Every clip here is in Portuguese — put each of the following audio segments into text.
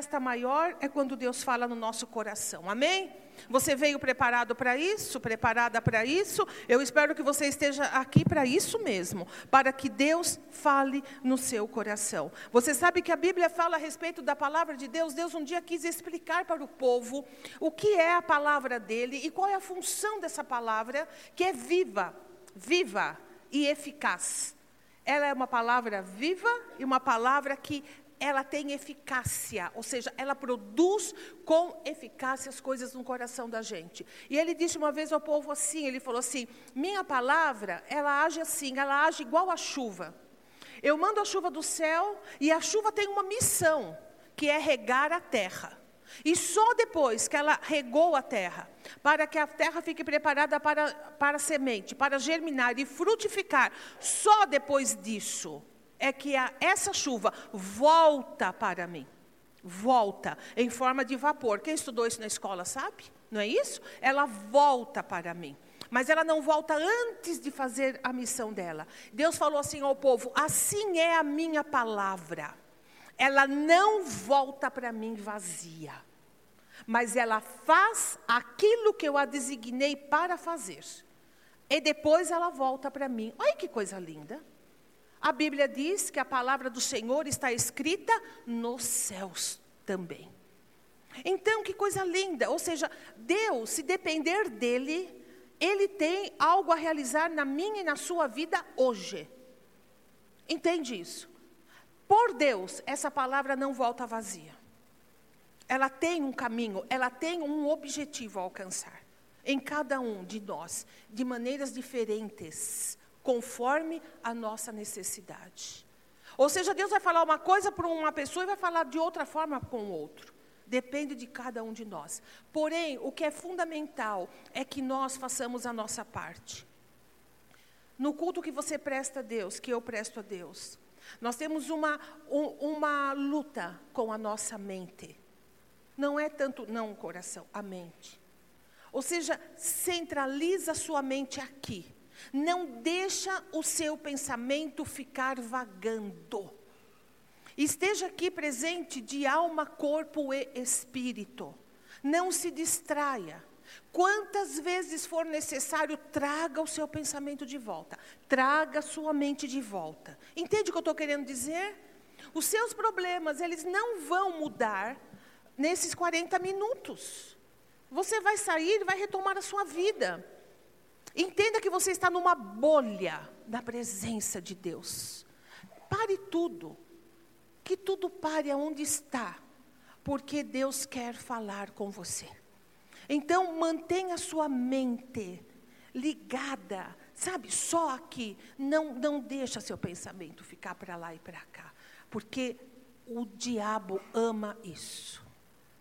festa maior é quando Deus fala no nosso coração. Amém? Você veio preparado para isso, preparada para isso? Eu espero que você esteja aqui para isso mesmo, para que Deus fale no seu coração. Você sabe que a Bíblia fala a respeito da palavra de Deus? Deus um dia quis explicar para o povo o que é a palavra dele e qual é a função dessa palavra, que é viva, viva e eficaz. Ela é uma palavra viva e uma palavra que ela tem eficácia, ou seja, ela produz com eficácia as coisas no coração da gente. E ele disse uma vez ao povo assim, ele falou assim: "Minha palavra, ela age assim, ela age igual a chuva. Eu mando a chuva do céu e a chuva tem uma missão, que é regar a terra. E só depois que ela regou a terra, para que a terra fique preparada para, para semente, para germinar e frutificar, só depois disso é que a, essa chuva volta para mim. Volta em forma de vapor. Quem estudou isso na escola sabe? Não é isso? Ela volta para mim. Mas ela não volta antes de fazer a missão dela. Deus falou assim ao povo: assim é a minha palavra. Ela não volta para mim vazia, mas ela faz aquilo que eu a designei para fazer. E depois ela volta para mim. Olha que coisa linda. A Bíblia diz que a palavra do Senhor está escrita nos céus também. Então, que coisa linda, ou seja, Deus, se depender dele, ele tem algo a realizar na minha e na sua vida hoje. Entende isso? Por Deus, essa palavra não volta vazia. Ela tem um caminho, ela tem um objetivo a alcançar em cada um de nós, de maneiras diferentes conforme a nossa necessidade. Ou seja, Deus vai falar uma coisa para uma pessoa e vai falar de outra forma com o outro. Depende de cada um de nós. Porém, o que é fundamental é que nós façamos a nossa parte. No culto que você presta a Deus, que eu presto a Deus, nós temos uma, um, uma luta com a nossa mente. Não é tanto, não o coração, a mente. Ou seja, centraliza sua mente aqui. Não deixa o seu pensamento ficar vagando. Esteja aqui presente de alma, corpo e espírito. Não se distraia. Quantas vezes for necessário, traga o seu pensamento de volta. Traga a sua mente de volta. Entende o que eu estou querendo dizer? Os seus problemas, eles não vão mudar nesses 40 minutos. Você vai sair e vai retomar a sua vida. Entenda que você está numa bolha da presença de Deus. Pare tudo. Que tudo pare aonde está. Porque Deus quer falar com você. Então, mantenha sua mente ligada, sabe, só aqui. Não, não deixa seu pensamento ficar para lá e para cá. Porque o diabo ama isso.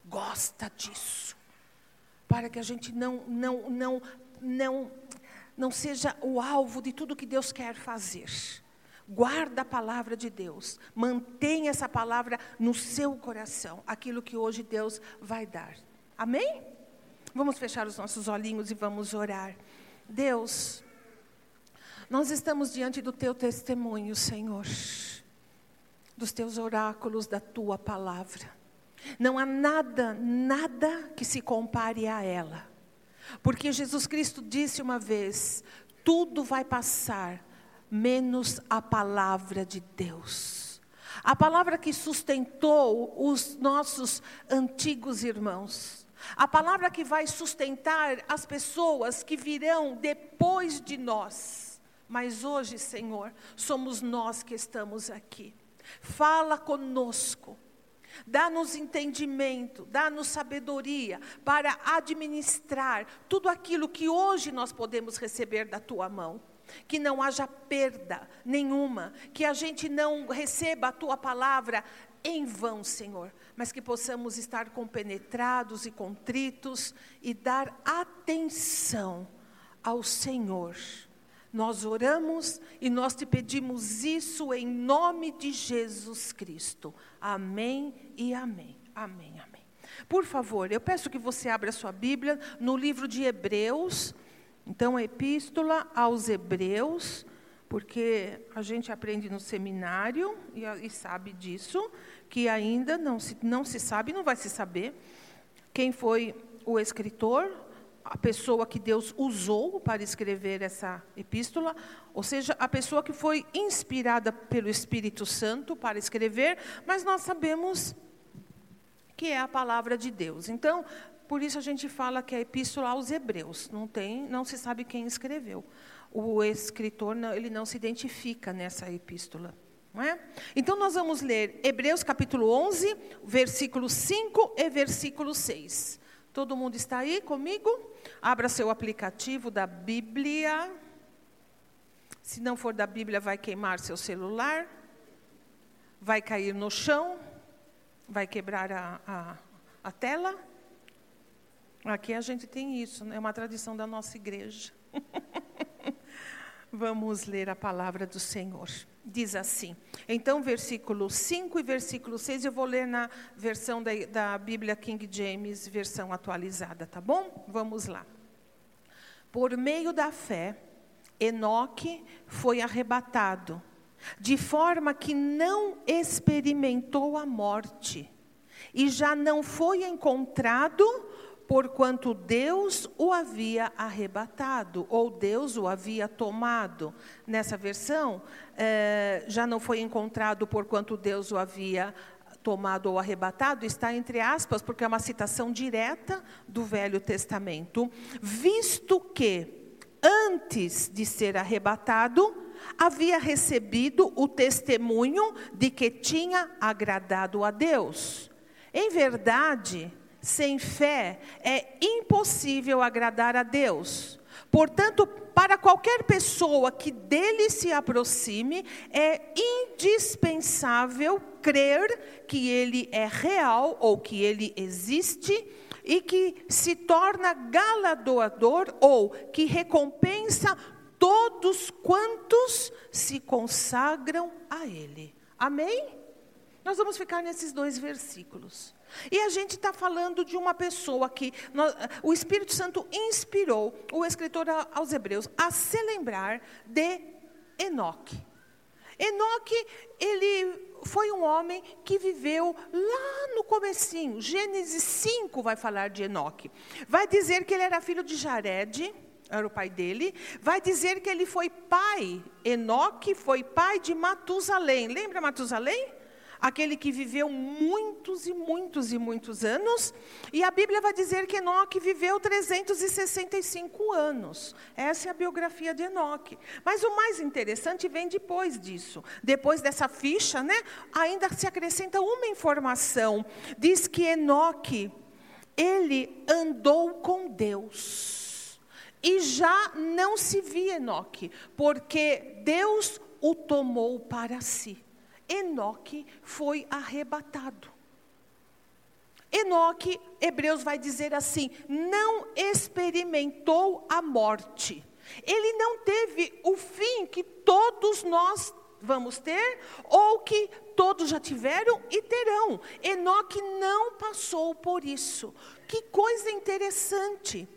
Gosta disso. Para que a gente não, não, não, não não seja o alvo de tudo que Deus quer fazer. Guarda a palavra de Deus, mantenha essa palavra no seu coração, aquilo que hoje Deus vai dar. Amém? Vamos fechar os nossos olhinhos e vamos orar. Deus, nós estamos diante do teu testemunho, Senhor, dos teus oráculos, da tua palavra. Não há nada, nada que se compare a ela. Porque Jesus Cristo disse uma vez: tudo vai passar, menos a palavra de Deus. A palavra que sustentou os nossos antigos irmãos. A palavra que vai sustentar as pessoas que virão depois de nós. Mas hoje, Senhor, somos nós que estamos aqui. Fala conosco Dá-nos entendimento, dá-nos sabedoria para administrar tudo aquilo que hoje nós podemos receber da tua mão. Que não haja perda nenhuma, que a gente não receba a tua palavra em vão, Senhor, mas que possamos estar compenetrados e contritos e dar atenção ao Senhor. Nós oramos e nós te pedimos isso em nome de Jesus Cristo. Amém e amém. Amém, amém. Por favor, eu peço que você abra sua Bíblia no livro de Hebreus. Então, a Epístola aos Hebreus, porque a gente aprende no seminário e, e sabe disso, que ainda não se, não se sabe, não vai se saber quem foi o escritor, a pessoa que Deus usou para escrever essa epístola, ou seja, a pessoa que foi inspirada pelo Espírito Santo para escrever, mas nós sabemos que é a palavra de Deus. Então, por isso a gente fala que é a epístola aos Hebreus, não tem, não se sabe quem escreveu o escritor não, ele não se identifica nessa epístola. É? Então nós vamos ler Hebreus capítulo 11, versículo 5 e versículo 6. Todo mundo está aí comigo? Abra seu aplicativo da Bíblia. Se não for da Bíblia, vai queimar seu celular, vai cair no chão, vai quebrar a, a, a tela. Aqui a gente tem isso, é né? uma tradição da nossa igreja. Vamos ler a palavra do Senhor. Diz assim. Então, versículo 5 e versículo 6, eu vou ler na versão da, da Bíblia King James, versão atualizada, tá bom? Vamos lá. Por meio da fé, Enoque foi arrebatado, de forma que não experimentou a morte, e já não foi encontrado porquanto Deus o havia arrebatado, ou Deus o havia tomado. Nessa versão, eh, já não foi encontrado porquanto Deus o havia tomado ou arrebatado, está entre aspas, porque é uma citação direta do Velho Testamento. Visto que, antes de ser arrebatado, havia recebido o testemunho de que tinha agradado a Deus. Em verdade, sem fé é impossível agradar a Deus. Portanto, para qualquer pessoa que dele se aproxime, é indispensável crer que ele é real ou que ele existe e que se torna galardoador ou que recompensa todos quantos se consagram a ele. Amém? Nós vamos ficar nesses dois versículos. E a gente está falando de uma pessoa que nós, o Espírito Santo inspirou o escritor aos Hebreus a se lembrar de Enoque. Enoque, ele foi um homem que viveu lá no comecinho. Gênesis 5 vai falar de Enoque. Vai dizer que ele era filho de Jared, era o pai dele. Vai dizer que ele foi pai, Enoque foi pai de Matusalém. Lembra Matusalém? Aquele que viveu muitos e muitos e muitos anos, e a Bíblia vai dizer que Enoque viveu 365 anos. Essa é a biografia de Enoque. Mas o mais interessante vem depois disso. Depois dessa ficha, né, ainda se acrescenta uma informação. Diz que Enoque, ele andou com Deus. E já não se via Enoque, porque Deus o tomou para si. Enoque foi arrebatado. Enoque, Hebreus vai dizer assim: não experimentou a morte. Ele não teve o fim que todos nós vamos ter, ou que todos já tiveram e terão. Enoque não passou por isso. Que coisa interessante.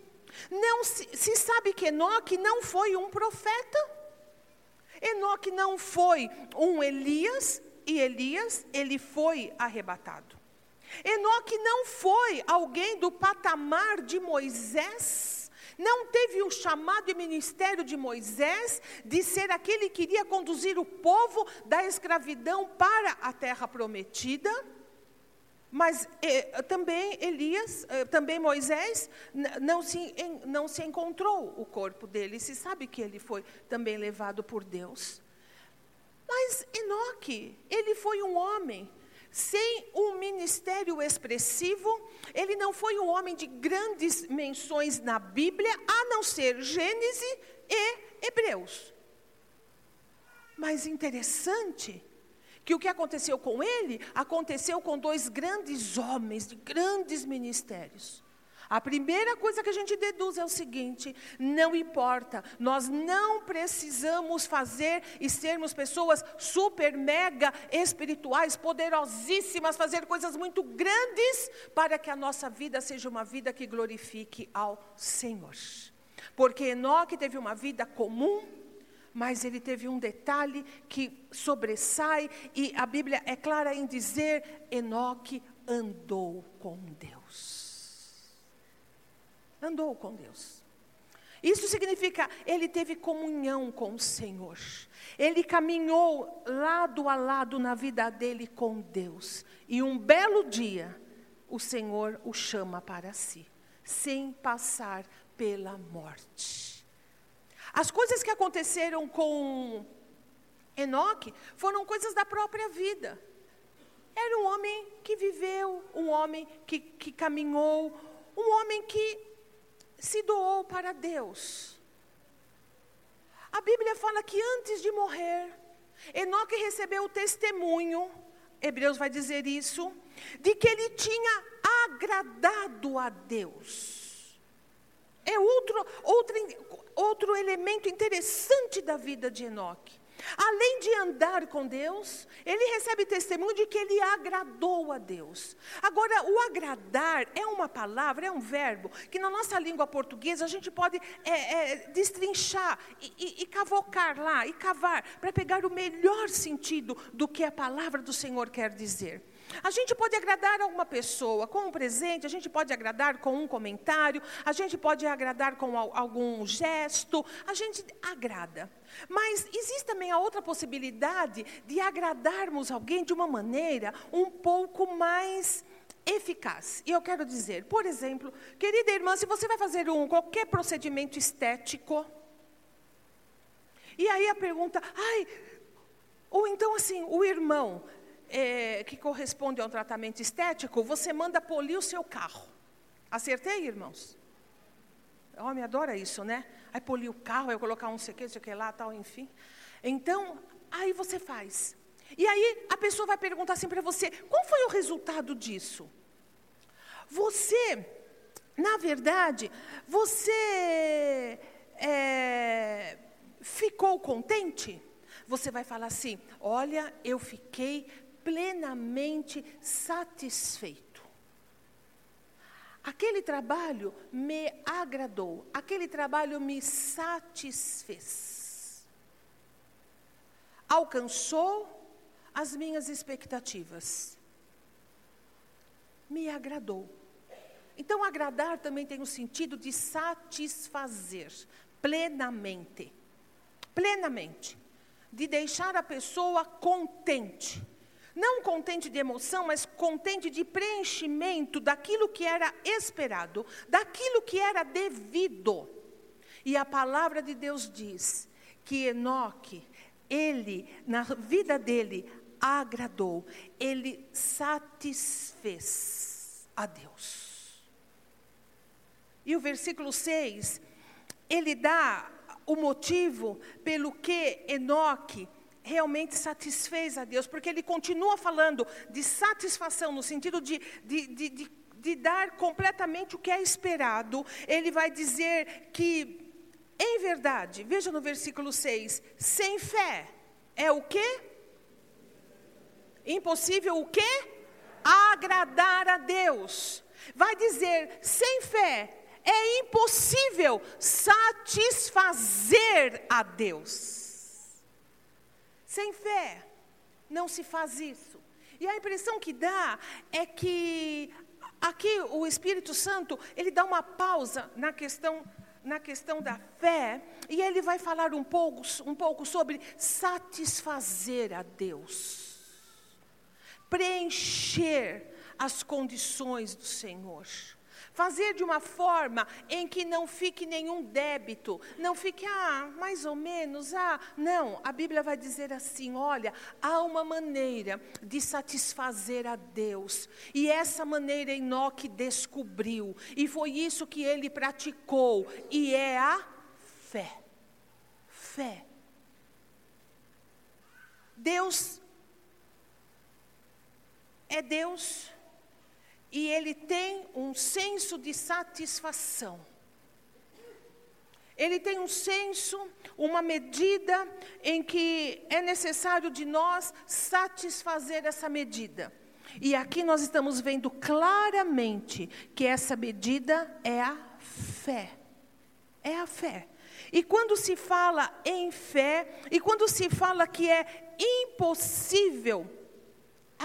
Não se, se sabe que Enoque não foi um profeta. Enoque não foi um Elias, e Elias, ele foi arrebatado. Enoque não foi alguém do patamar de Moisés, não teve o chamado e ministério de Moisés de ser aquele que iria conduzir o povo da escravidão para a terra prometida. Mas eh, também Elias, eh, também Moisés, não se, não se encontrou o corpo dele. Se sabe que ele foi também levado por Deus. Mas Enoque, ele foi um homem sem um ministério expressivo, ele não foi um homem de grandes menções na Bíblia, a não ser Gênesis e Hebreus. Mas interessante que o que aconteceu com ele aconteceu com dois grandes homens de grandes ministérios. A primeira coisa que a gente deduz é o seguinte: não importa, nós não precisamos fazer e sermos pessoas super, mega espirituais, poderosíssimas, fazer coisas muito grandes para que a nossa vida seja uma vida que glorifique ao Senhor. Porque Enoque teve uma vida comum, Mas ele teve um detalhe que sobressai, e a Bíblia é clara em dizer: Enoque andou com Deus. Andou com Deus. Isso significa, ele teve comunhão com o Senhor. Ele caminhou lado a lado na vida dele com Deus. E um belo dia, o Senhor o chama para si, sem passar pela morte. As coisas que aconteceram com Enoque foram coisas da própria vida. Era um homem que viveu, um homem que, que caminhou, um homem que se doou para Deus. A Bíblia fala que antes de morrer, Enoque recebeu o testemunho, Hebreus vai dizer isso, de que ele tinha agradado a Deus. É outro, outro, outro elemento interessante da vida de Enoque. Além de andar com Deus, ele recebe testemunho de que ele agradou a Deus. Agora, o agradar é uma palavra, é um verbo, que na nossa língua portuguesa a gente pode é, é, destrinchar e, e, e cavocar lá, e cavar, para pegar o melhor sentido do que a palavra do Senhor quer dizer. A gente pode agradar alguma pessoa com um presente, a gente pode agradar com um comentário, a gente pode agradar com algum gesto, a gente agrada. Mas existe também a outra possibilidade de agradarmos alguém de uma maneira um pouco mais eficaz. E eu quero dizer, por exemplo, querida irmã, se você vai fazer um qualquer procedimento estético, e aí a pergunta, ai, ou então assim, o irmão, é, que corresponde a um tratamento estético, você manda polir o seu carro. Acertei, irmãos? O homem adora isso, né? Aí polir o carro, aí colocar um sei que, sei que lá, tal, enfim. Então, aí você faz. E aí a pessoa vai perguntar assim para você: qual foi o resultado disso? Você, na verdade, você é, ficou contente? Você vai falar assim: olha, eu fiquei plenamente satisfeito. Aquele trabalho me agradou, aquele trabalho me satisfez. Alcançou as minhas expectativas. Me agradou. Então, agradar também tem o sentido de satisfazer plenamente. Plenamente. De deixar a pessoa contente. Não contente de emoção, mas contente de preenchimento daquilo que era esperado, daquilo que era devido. E a palavra de Deus diz que Enoque, ele, na vida dele, agradou, ele satisfez a Deus. E o versículo 6, ele dá o motivo pelo que Enoque realmente satisfez a Deus, porque ele continua falando de satisfação, no sentido de, de, de, de, de dar completamente o que é esperado. Ele vai dizer que, em verdade, veja no versículo 6, sem fé é o quê? Impossível o quê? Agradar a Deus. Vai dizer, sem fé é impossível satisfazer a Deus. Sem fé, não se faz isso. E a impressão que dá é que aqui o Espírito Santo, ele dá uma pausa na questão na questão da fé, e ele vai falar um pouco, um pouco sobre satisfazer a Deus, preencher as condições do Senhor. Fazer de uma forma em que não fique nenhum débito, não fique, ah, mais ou menos, ah, não. A Bíblia vai dizer assim: olha, há uma maneira de satisfazer a Deus, e essa maneira Enoque descobriu, e foi isso que ele praticou, e é a fé. Fé. Deus é Deus e ele tem um senso de satisfação. Ele tem um senso, uma medida em que é necessário de nós satisfazer essa medida. E aqui nós estamos vendo claramente que essa medida é a fé. É a fé. E quando se fala em fé, e quando se fala que é impossível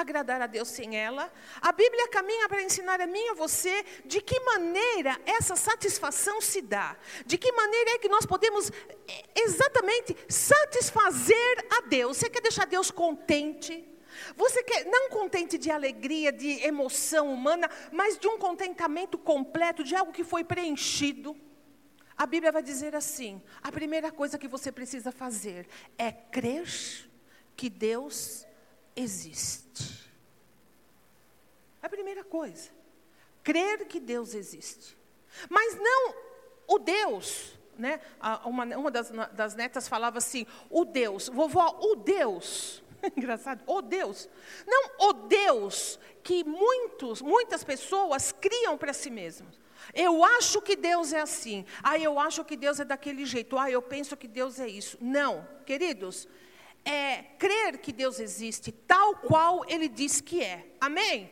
agradar a Deus sem ela, a Bíblia caminha para ensinar a mim e a você de que maneira essa satisfação se dá, de que maneira é que nós podemos é, exatamente satisfazer a Deus. Você quer deixar Deus contente? Você quer, não contente de alegria, de emoção humana, mas de um contentamento completo, de algo que foi preenchido. A Bíblia vai dizer assim: a primeira coisa que você precisa fazer é crer que Deus existe. A primeira coisa, crer que Deus existe. Mas não o Deus, né? Uma, uma das, das netas falava assim: o Deus, vovó, o Deus. Engraçado, o Deus. Não o Deus que muitos, muitas pessoas criam para si mesmos. Eu acho que Deus é assim. Ah, eu acho que Deus é daquele jeito. Ah, eu penso que Deus é isso. Não, queridos, é crer que Deus existe tal qual Ele diz que é. Amém?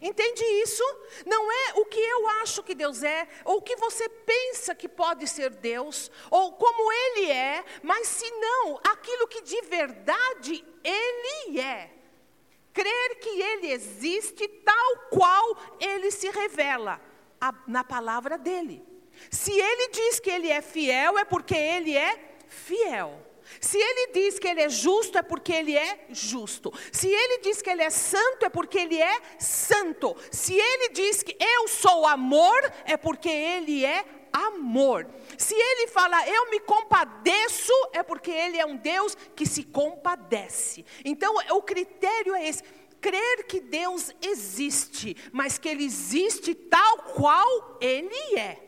Entende isso? Não é o que eu acho que Deus é, ou o que você pensa que pode ser Deus, ou como Ele é, mas se não, aquilo que de verdade Ele é. Crer que Ele existe tal qual Ele se revela a, na palavra dEle. Se Ele diz que Ele é fiel, é porque Ele é fiel. Se ele diz que ele é justo, é porque ele é justo. Se ele diz que ele é santo, é porque ele é santo. Se ele diz que eu sou amor, é porque ele é amor. Se ele fala eu me compadeço, é porque ele é um Deus que se compadece. Então, o critério é esse crer que Deus existe, mas que Ele existe tal qual Ele é,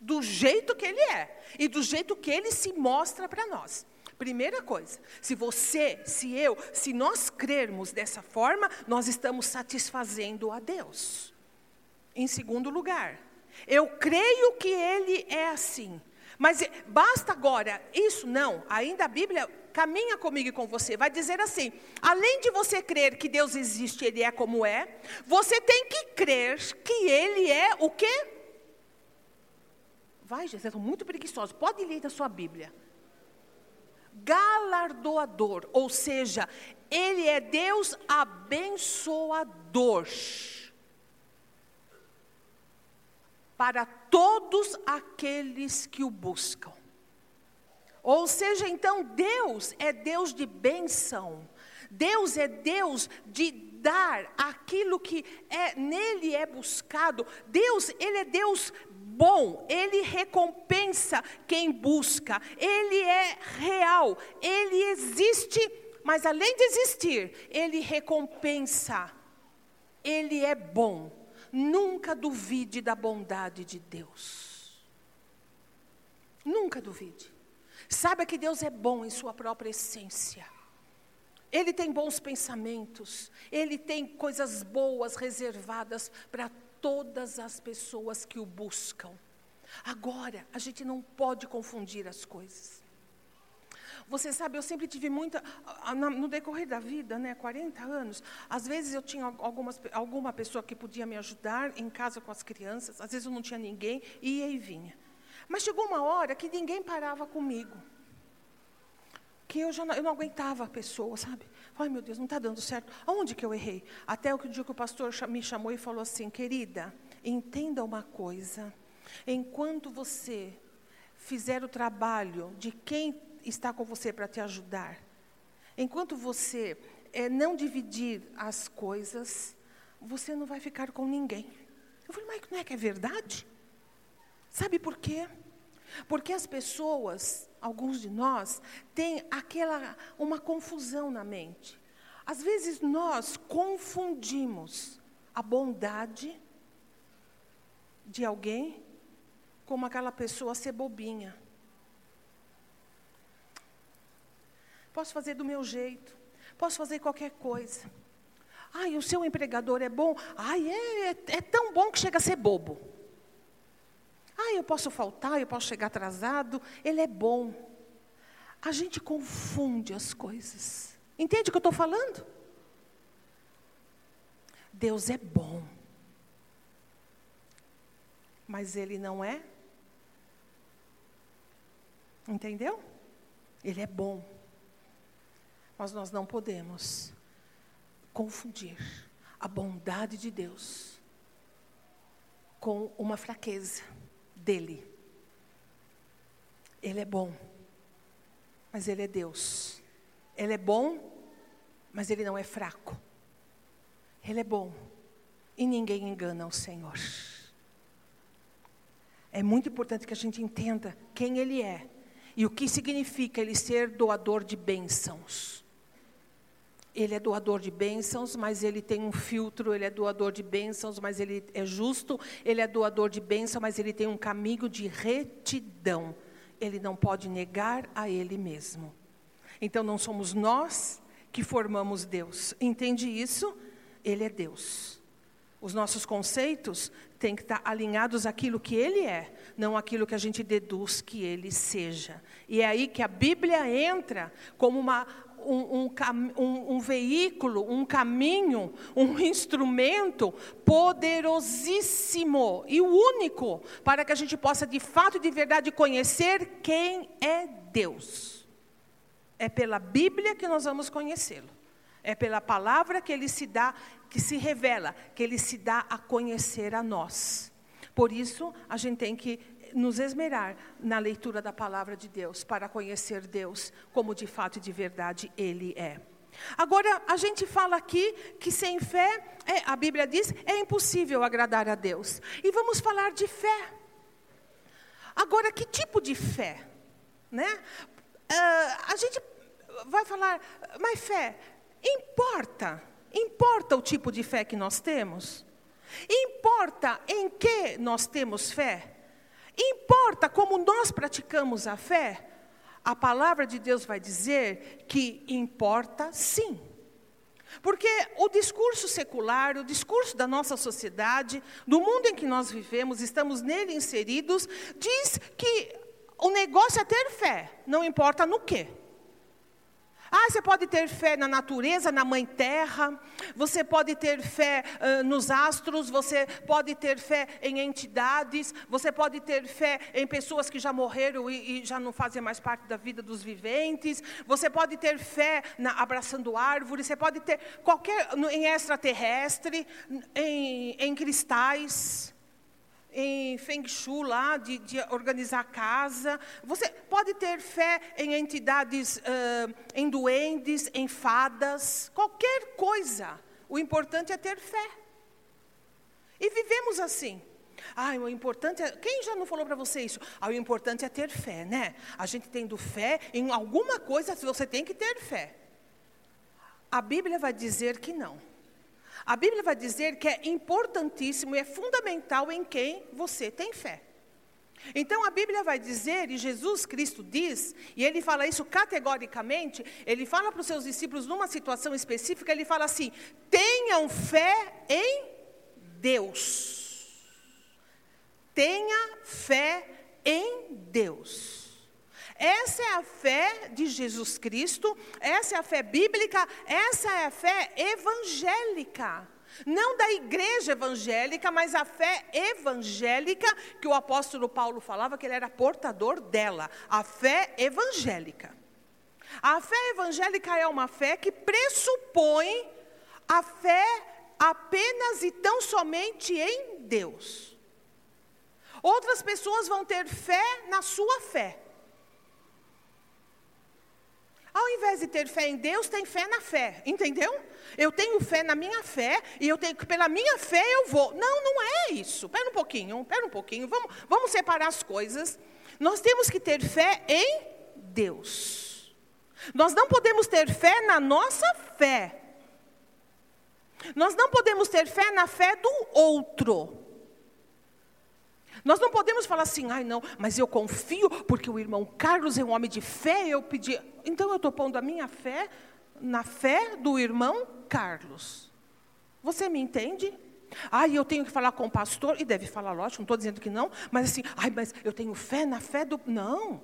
do jeito que Ele é e do jeito que Ele se mostra para nós. Primeira coisa, se você, se eu, se nós crermos dessa forma, nós estamos satisfazendo a Deus. Em segundo lugar, eu creio que Ele é assim. Mas basta agora, isso não, ainda a Bíblia caminha comigo e com você, vai dizer assim: além de você crer que Deus existe, Ele é como é, você tem que crer que Ele é o quê? Vai, Jesus, eu muito preguiçoso, pode ler da sua Bíblia galardoador, ou seja, Ele é Deus abençoador para todos aqueles que o buscam. Ou seja, então, Deus é Deus de benção, Deus é Deus de dar aquilo que é nele é buscado. Deus, ele é Deus bom, ele recompensa quem busca, ele é real, ele existe, mas além de existir, ele recompensa, ele é bom. Nunca duvide da bondade de Deus. Nunca duvide. Saiba que Deus é bom em sua própria essência. Ele tem bons pensamentos, ele tem coisas boas reservadas para todas as pessoas que o buscam. Agora, a gente não pode confundir as coisas. Você sabe, eu sempre tive muita. No decorrer da vida, né, 40 anos, às vezes eu tinha algumas, alguma pessoa que podia me ajudar em casa com as crianças, às vezes eu não tinha ninguém, ia e vinha. Mas chegou uma hora que ninguém parava comigo. Que eu já não, eu não aguentava a pessoa, sabe? Ai, meu Deus, não está dando certo. Aonde que eu errei? Até o dia que o pastor me chamou e falou assim: querida, entenda uma coisa. Enquanto você fizer o trabalho de quem está com você para te ajudar, enquanto você é, não dividir as coisas, você não vai ficar com ninguém. Eu falei, mas não é que é verdade? Sabe por quê? Porque as pessoas, alguns de nós, têm aquela uma confusão na mente. Às vezes nós confundimos a bondade de alguém como aquela pessoa ser bobinha. Posso fazer do meu jeito, posso fazer qualquer coisa. Ai, o seu empregador é bom. Ai, é, é, é tão bom que chega a ser bobo. Ah, eu posso faltar, eu posso chegar atrasado, ele é bom. A gente confunde as coisas. Entende o que eu estou falando? Deus é bom. Mas ele não é Entendeu? Ele é bom. Mas nós não podemos confundir a bondade de Deus com uma fraqueza dele. Ele é bom, mas ele é Deus. Ele é bom, mas ele não é fraco. Ele é bom e ninguém engana o Senhor. É muito importante que a gente entenda quem Ele é e o que significa Ele ser doador de bênçãos. Ele é doador de bênçãos, mas ele tem um filtro, ele é doador de bênçãos, mas ele é justo, ele é doador de bênçãos, mas ele tem um caminho de retidão. Ele não pode negar a ele mesmo. Então não somos nós que formamos Deus. Entende isso? Ele é Deus. Os nossos conceitos têm que estar alinhados àquilo que Ele é, não aquilo que a gente deduz que Ele seja. E é aí que a Bíblia entra como uma, um, um, um, um, veículo, um caminho, um instrumento poderosíssimo e único para que a gente possa de fato e de verdade conhecer quem é Deus. É pela Bíblia que nós vamos conhecê-lo. É pela palavra que ele se dá, que se revela, que ele se dá a conhecer a nós. Por isso, a gente tem que nos esmerar na leitura da palavra de Deus, para conhecer Deus como de fato e de verdade Ele é. Agora, a gente fala aqui que sem fé, é, a Bíblia diz, é impossível agradar a Deus. E vamos falar de fé. Agora, que tipo de fé? Né? Uh, a gente vai falar, mas fé, Importa, importa o tipo de fé que nós temos. Importa em que nós temos fé. Importa como nós praticamos a fé. A palavra de Deus vai dizer que importa sim. Porque o discurso secular, o discurso da nossa sociedade, do mundo em que nós vivemos, estamos nele inseridos, diz que o negócio é ter fé, não importa no quê. Ah, você pode ter fé na natureza, na mãe terra, você pode ter fé uh, nos astros, você pode ter fé em entidades, você pode ter fé em pessoas que já morreram e, e já não fazem mais parte da vida dos viventes, você pode ter fé na, abraçando árvores, você pode ter qualquer em extraterrestre, em, em cristais em Feng Shui lá, de, de, organizar casa. Você pode ter fé em entidades, uh, em duendes, em fadas, qualquer coisa. O importante é ter fé. E vivemos assim. Ah, o importante é. Quem já não falou para você isso? Ah, o importante é ter fé, né? A gente tendo fé em alguma coisa, você tem que ter fé. A Bíblia vai dizer que não. A Bíblia vai dizer que é importantíssimo e é fundamental em quem você tem fé. Então a Bíblia vai dizer, e Jesus Cristo diz, e ele fala isso categoricamente, ele fala para os seus discípulos numa situação específica, ele fala assim: tenham fé em Deus. Tenha fé em Deus. Essa é a fé de Jesus Cristo, essa é a fé bíblica, essa é a fé evangélica. Não da igreja evangélica, mas a fé evangélica que o apóstolo Paulo falava que ele era portador dela, a fé evangélica. A fé evangélica é uma fé que pressupõe a fé apenas e tão somente em Deus. Outras pessoas vão ter fé na sua fé. Ao invés de ter fé em Deus, tem fé na fé, entendeu? Eu tenho fé na minha fé e eu tenho que pela minha fé eu vou. Não, não é isso. Espera um pouquinho, espera um pouquinho. Vamos, vamos separar as coisas. Nós temos que ter fé em Deus. Nós não podemos ter fé na nossa fé. Nós não podemos ter fé na fé do outro. Nós não podemos falar assim, ai não, mas eu confio porque o irmão Carlos é um homem de fé, eu pedi. Então eu estou pondo a minha fé na fé do irmão Carlos. Você me entende? Ai, eu tenho que falar com o pastor, e deve falar, lógico, não estou dizendo que não, mas assim, ai, mas eu tenho fé na fé do. Não.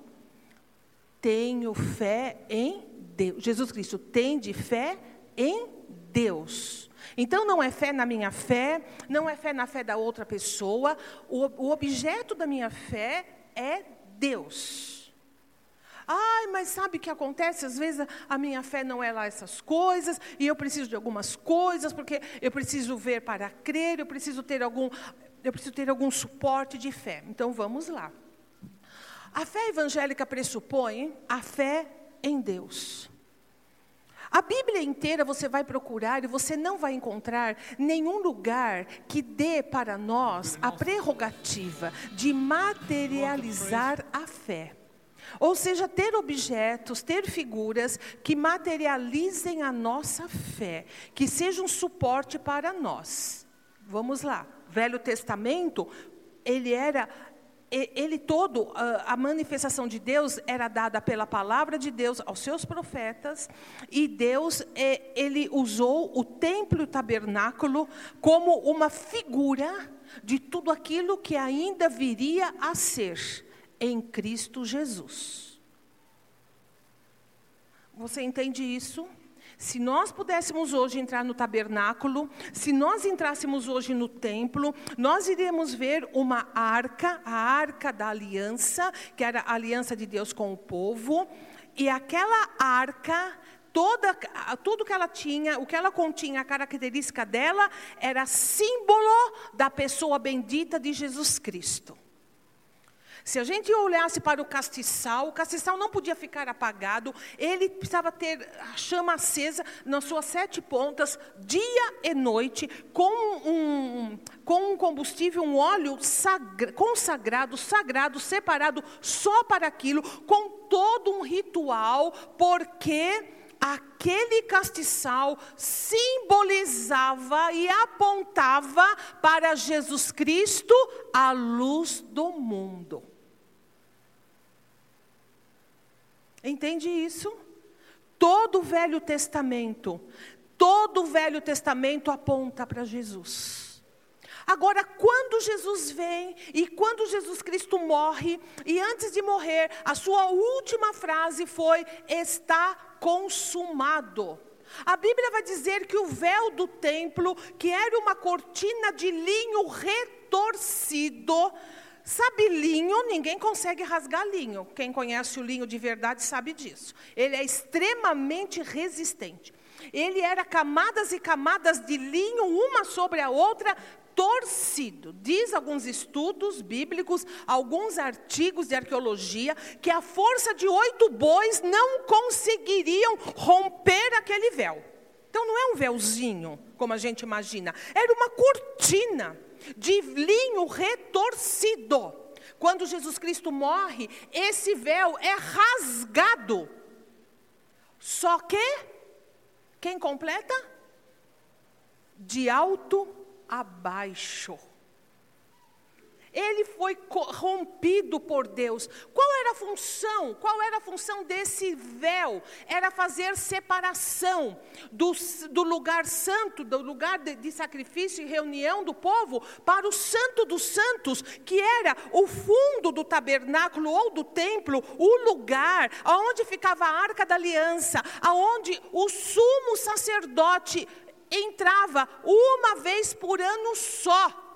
Tenho fé em Deus. Jesus Cristo tem de fé em Deus. Então não é fé na minha fé, não é fé na fé da outra pessoa, o, o objeto da minha fé é Deus. Ai, mas sabe o que acontece? Às vezes a, minha fé não é lá essas coisas, e eu preciso de algumas coisas, porque eu preciso ver para crer, eu preciso ter algum, eu preciso ter algum suporte de fé. Então vamos lá. A fé evangélica pressupõe a fé em Deus. A Bíblia inteira você vai procurar e você não vai encontrar nenhum lugar que dê para nós a prerrogativa de materializar a fé. Ou seja, ter objetos, ter figuras que materializem a nossa fé, que sejam um suporte para nós. Vamos lá. Velho Testamento, ele era ele todo, a manifestação de Deus era dada pela palavra de Deus aos seus profetas, e Deus, ele usou o templo e o tabernáculo como uma figura de tudo aquilo que ainda viria a ser em Cristo Jesus. Você entende isso? Se nós pudéssemos hoje entrar no tabernáculo, se nós entrássemos hoje no templo, nós iríamos ver uma arca, a arca da aliança, que era a aliança de Deus com o povo, e aquela arca toda, tudo que ela tinha, o que ela continha, a característica dela, era símbolo da pessoa bendita de Jesus Cristo. Se a gente olhasse para o castiçal, o castiçal não podia ficar apagado, ele precisava ter a chama acesa nas suas sete pontas, dia e noite, com um, com um combustível, um óleo sagra, consagrado, sagrado, separado só para aquilo, com todo um ritual, porque aquele castiçal simbolizava e apontava para Jesus Cristo, a luz do mundo. Entende isso? Todo o Velho Testamento, todo o Velho Testamento aponta para Jesus. Agora, quando Jesus vem e quando Jesus Cristo morre, e antes de morrer, a sua última frase foi: está consumado. A Bíblia vai dizer que o véu do templo, que era uma cortina de linho retorcido, Sabe linho, ninguém consegue rasgar linho. Quem conhece o linho de verdade sabe disso. Ele é extremamente resistente. Ele era camadas e camadas de linho, uma sobre a outra, torcido. Diz alguns estudos bíblicos, alguns artigos de arqueologia, que a força de oito bois não conseguiriam romper aquele véu. Então não é um véuzinho, como a gente imagina, era uma cortina de linho retorcido. Quando Jesus Cristo morre, esse véu é rasgado. Só que, quem completa? De alto a baixo ele foi rompido por Deus. Qual era a função? Qual era a função desse véu? Era fazer separação do, do lugar santo, do lugar de, de sacrifício e reunião do povo, para o santo dos santos, que era o fundo do tabernáculo ou do templo, o lugar onde ficava a arca da aliança, aonde o sumo sacerdote entrava uma vez por ano só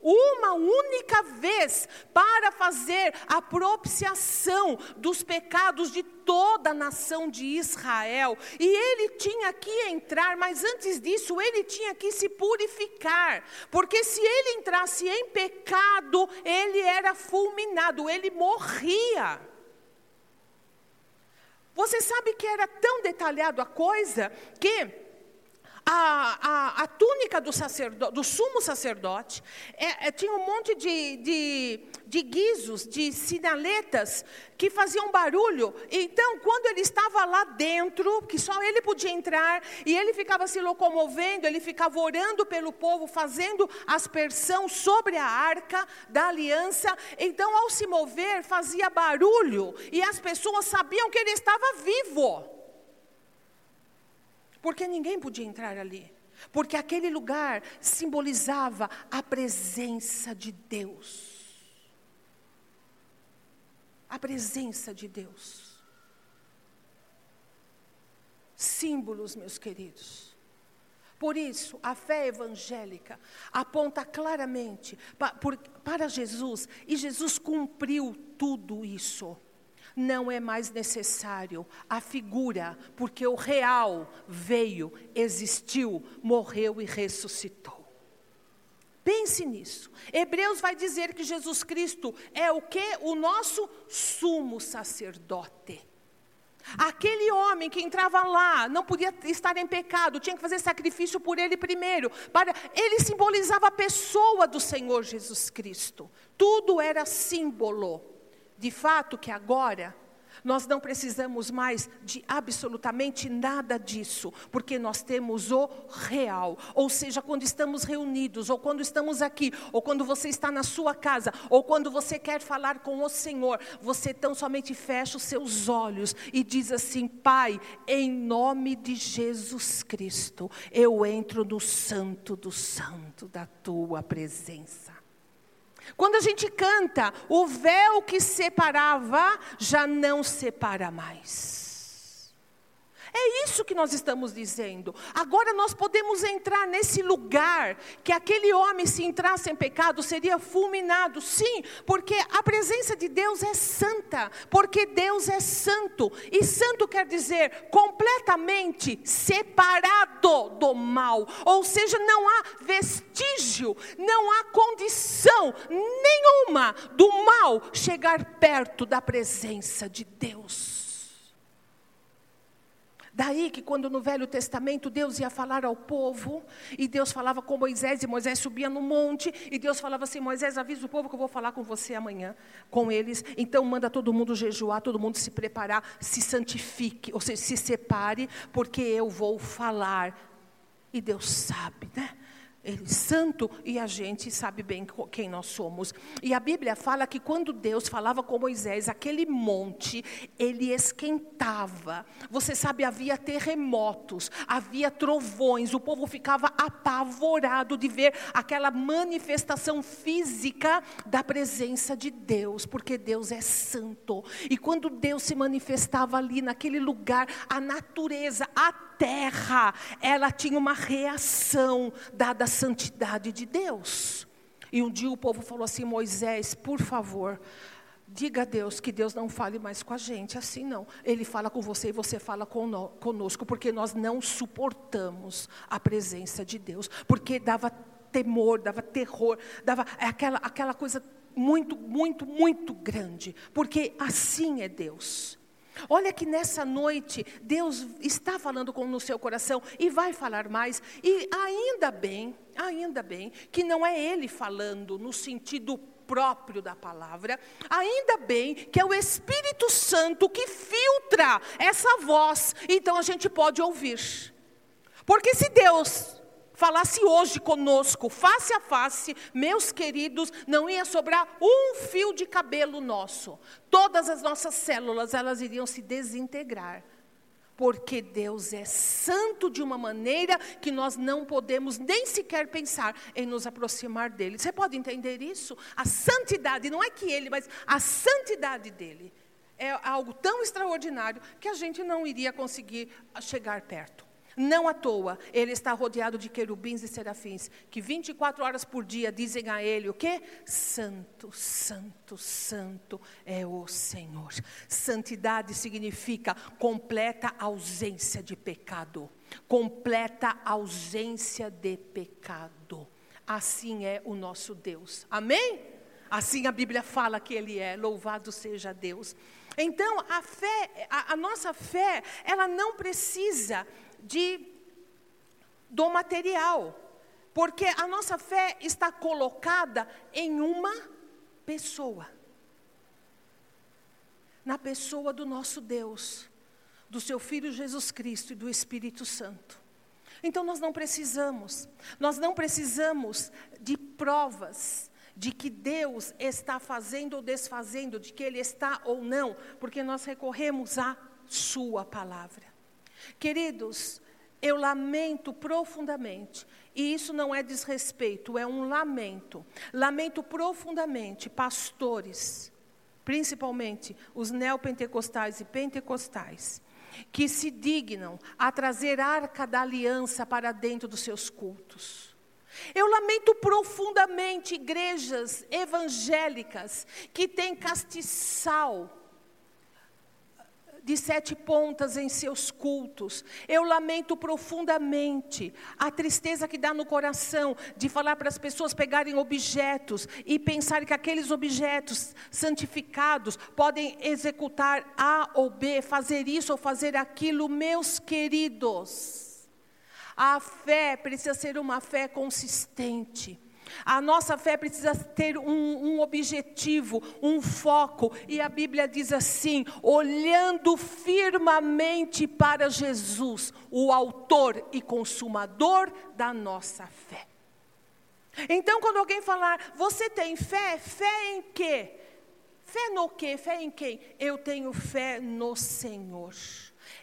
uma única vez para fazer a propiciação dos pecados de toda a nação de Israel. E ele tinha que entrar, mas antes disso, ele tinha que se purificar, porque se ele entrasse em pecado, ele era fulminado, ele morria. Você sabe que era tão detalhado a coisa que a, a, a túnica do, sacerdote, do sumo sacerdote é, é, tinha um monte de, de, de guizos, de sinaletas que faziam barulho. Então, quando ele estava lá dentro, que só ele podia entrar, e ele ficava se locomovendo, ele ficava orando pelo povo, fazendo aspersão sobre a arca da aliança. Então, ao se mover, fazia barulho, e as pessoas sabiam que ele estava vivo porque ninguém podia entrar ali. Porque aquele lugar simbolizava a presença de Deus. A presença de Deus. Símbolos, meus queridos. Por isso, a fé evangélica aponta claramente para Jesus, e Jesus cumpriu tudo isso. Não é mais necessário a figura, porque o real veio, existiu, morreu e ressuscitou. Pense nisso. Hebreus vai dizer que Jesus Cristo é o que? O nosso sumo sacerdote. Aquele homem que entrava lá não podia estar em pecado, tinha que fazer sacrifício por ele primeiro. Para ele simbolizava a pessoa do Senhor Jesus Cristo. Tudo era símbolo. De fato que agora nós não precisamos mais de absolutamente nada disso, porque nós temos o real. Ou seja, quando estamos reunidos, ou quando estamos aqui, ou quando você está na sua casa, ou quando você quer falar com o Senhor, você tão somente fecha os seus olhos e diz assim: Pai, em nome de Jesus Cristo, eu entro no santo do santo da tua presença. Quando a gente canta, o véu que separava já não separa mais. É isso que nós estamos dizendo. Agora nós podemos entrar nesse lugar que aquele homem, se entrasse em pecado, seria fulminado. Sim, porque a presença de Deus é santa. Porque Deus é santo. E santo quer dizer completamente separado do mal. Ou seja, não há vestígio, não há condição nenhuma do mal chegar perto da presença de Deus. Daí que quando no Velho Testamento Deus ia falar ao povo, e Deus falava com Moisés, e Moisés subia no monte, e Deus falava assim: Moisés, avisa o povo que eu vou falar com você amanhã, com eles. Então manda todo mundo jejuar, todo mundo se preparar, se santifique, ou seja, se separe, porque eu vou falar. E Deus sabe, né? É santo e a gente sabe bem quem nós somos. E a Bíblia fala que quando Deus falava com Moisés, aquele monte, ele esquentava. Você sabe, havia terremotos, havia trovões, o povo ficava apavorado de ver aquela manifestação física da presença de Deus, porque Deus é santo. E quando Deus se manifestava ali naquele lugar, a natureza, a terra, ela tinha uma reação dada a santidade de Deus. E um dia o povo falou assim: Moisés, por favor, diga a Deus que Deus não fale mais com a gente, assim não. Ele fala com você e você fala conosco, porque nós não suportamos a presença de Deus, porque dava temor, dava terror, dava aquela, aquela coisa muito, muito, muito grande, porque assim é Deus. Olha que nessa noite Deus está falando com no seu coração e vai falar mais. E ainda bem, ainda bem que não é Ele falando no sentido próprio da palavra. Ainda bem que é o Espírito Santo que filtra essa voz. Então a gente pode ouvir. Porque se Deus falasse hoje conosco, face a face, meus queridos, não ia sobrar um fio de cabelo nosso. Todas as nossas células, elas iriam se desintegrar. Porque Deus é santo de uma maneira que nós não podemos nem sequer pensar em nos aproximar dele. Você pode entender isso? A santidade, não é que ele, mas a santidade dele é algo tão extraordinário que a gente não iria conseguir chegar perto. Não à toa, ele está rodeado de querubins e serafins, que 24 horas por dia dizem a ele o quê? Santo, santo, santo é o Senhor. Santidade significa completa ausência de pecado. Completa ausência de pecado. Assim é o nosso Deus. Amém? Assim a Bíblia fala que Ele é. Louvado seja Deus. Então, a fé, a, a nossa fé, ela não precisa de, do material, porque a nossa fé está colocada em uma pessoa na pessoa do nosso Deus, do seu Filho Jesus Cristo e do Espírito Santo. Então nós não precisamos, nós não precisamos de provas de que Deus está fazendo ou desfazendo, de que Ele está ou não, porque nós recorremos à Sua palavra. Queridos, eu lamento profundamente, e isso não é desrespeito, é um lamento. Lamento profundamente pastores, principalmente os neopentecostais e pentecostais, que se dignam a trazer arca da aliança para dentro dos seus cultos. Eu lamento profundamente igrejas evangélicas que têm castiçal de sete pontas em seus cultos. Eu lamento profundamente a tristeza que dá no coração de falar para as pessoas pegarem objetos e pensarem que aqueles objetos santificados podem executar A ou B, fazer isso ou fazer aquilo, meus queridos. A fé precisa ser uma fé consistente. A nossa fé precisa ter um, um, objetivo, um foco, e a Bíblia diz assim: olhando firmemente para Jesus, o Autor e Consumador da nossa fé. Então, quando alguém falar, você tem fé? Fé em quê? Fé no quê? Fé em quem? Eu tenho fé no Senhor.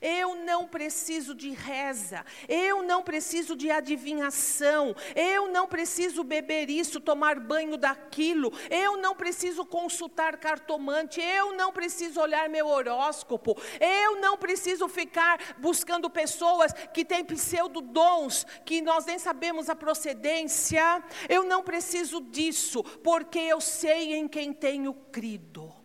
Eu não preciso de reza, eu não preciso de adivinhação, eu não preciso beber isso, tomar banho daquilo, eu não preciso consultar cartomante, eu não preciso olhar meu horóscopo, eu não preciso ficar buscando pessoas que têm pseudo-dons, que nós nem sabemos a procedência, eu não preciso disso, porque eu sei em quem tenho crido.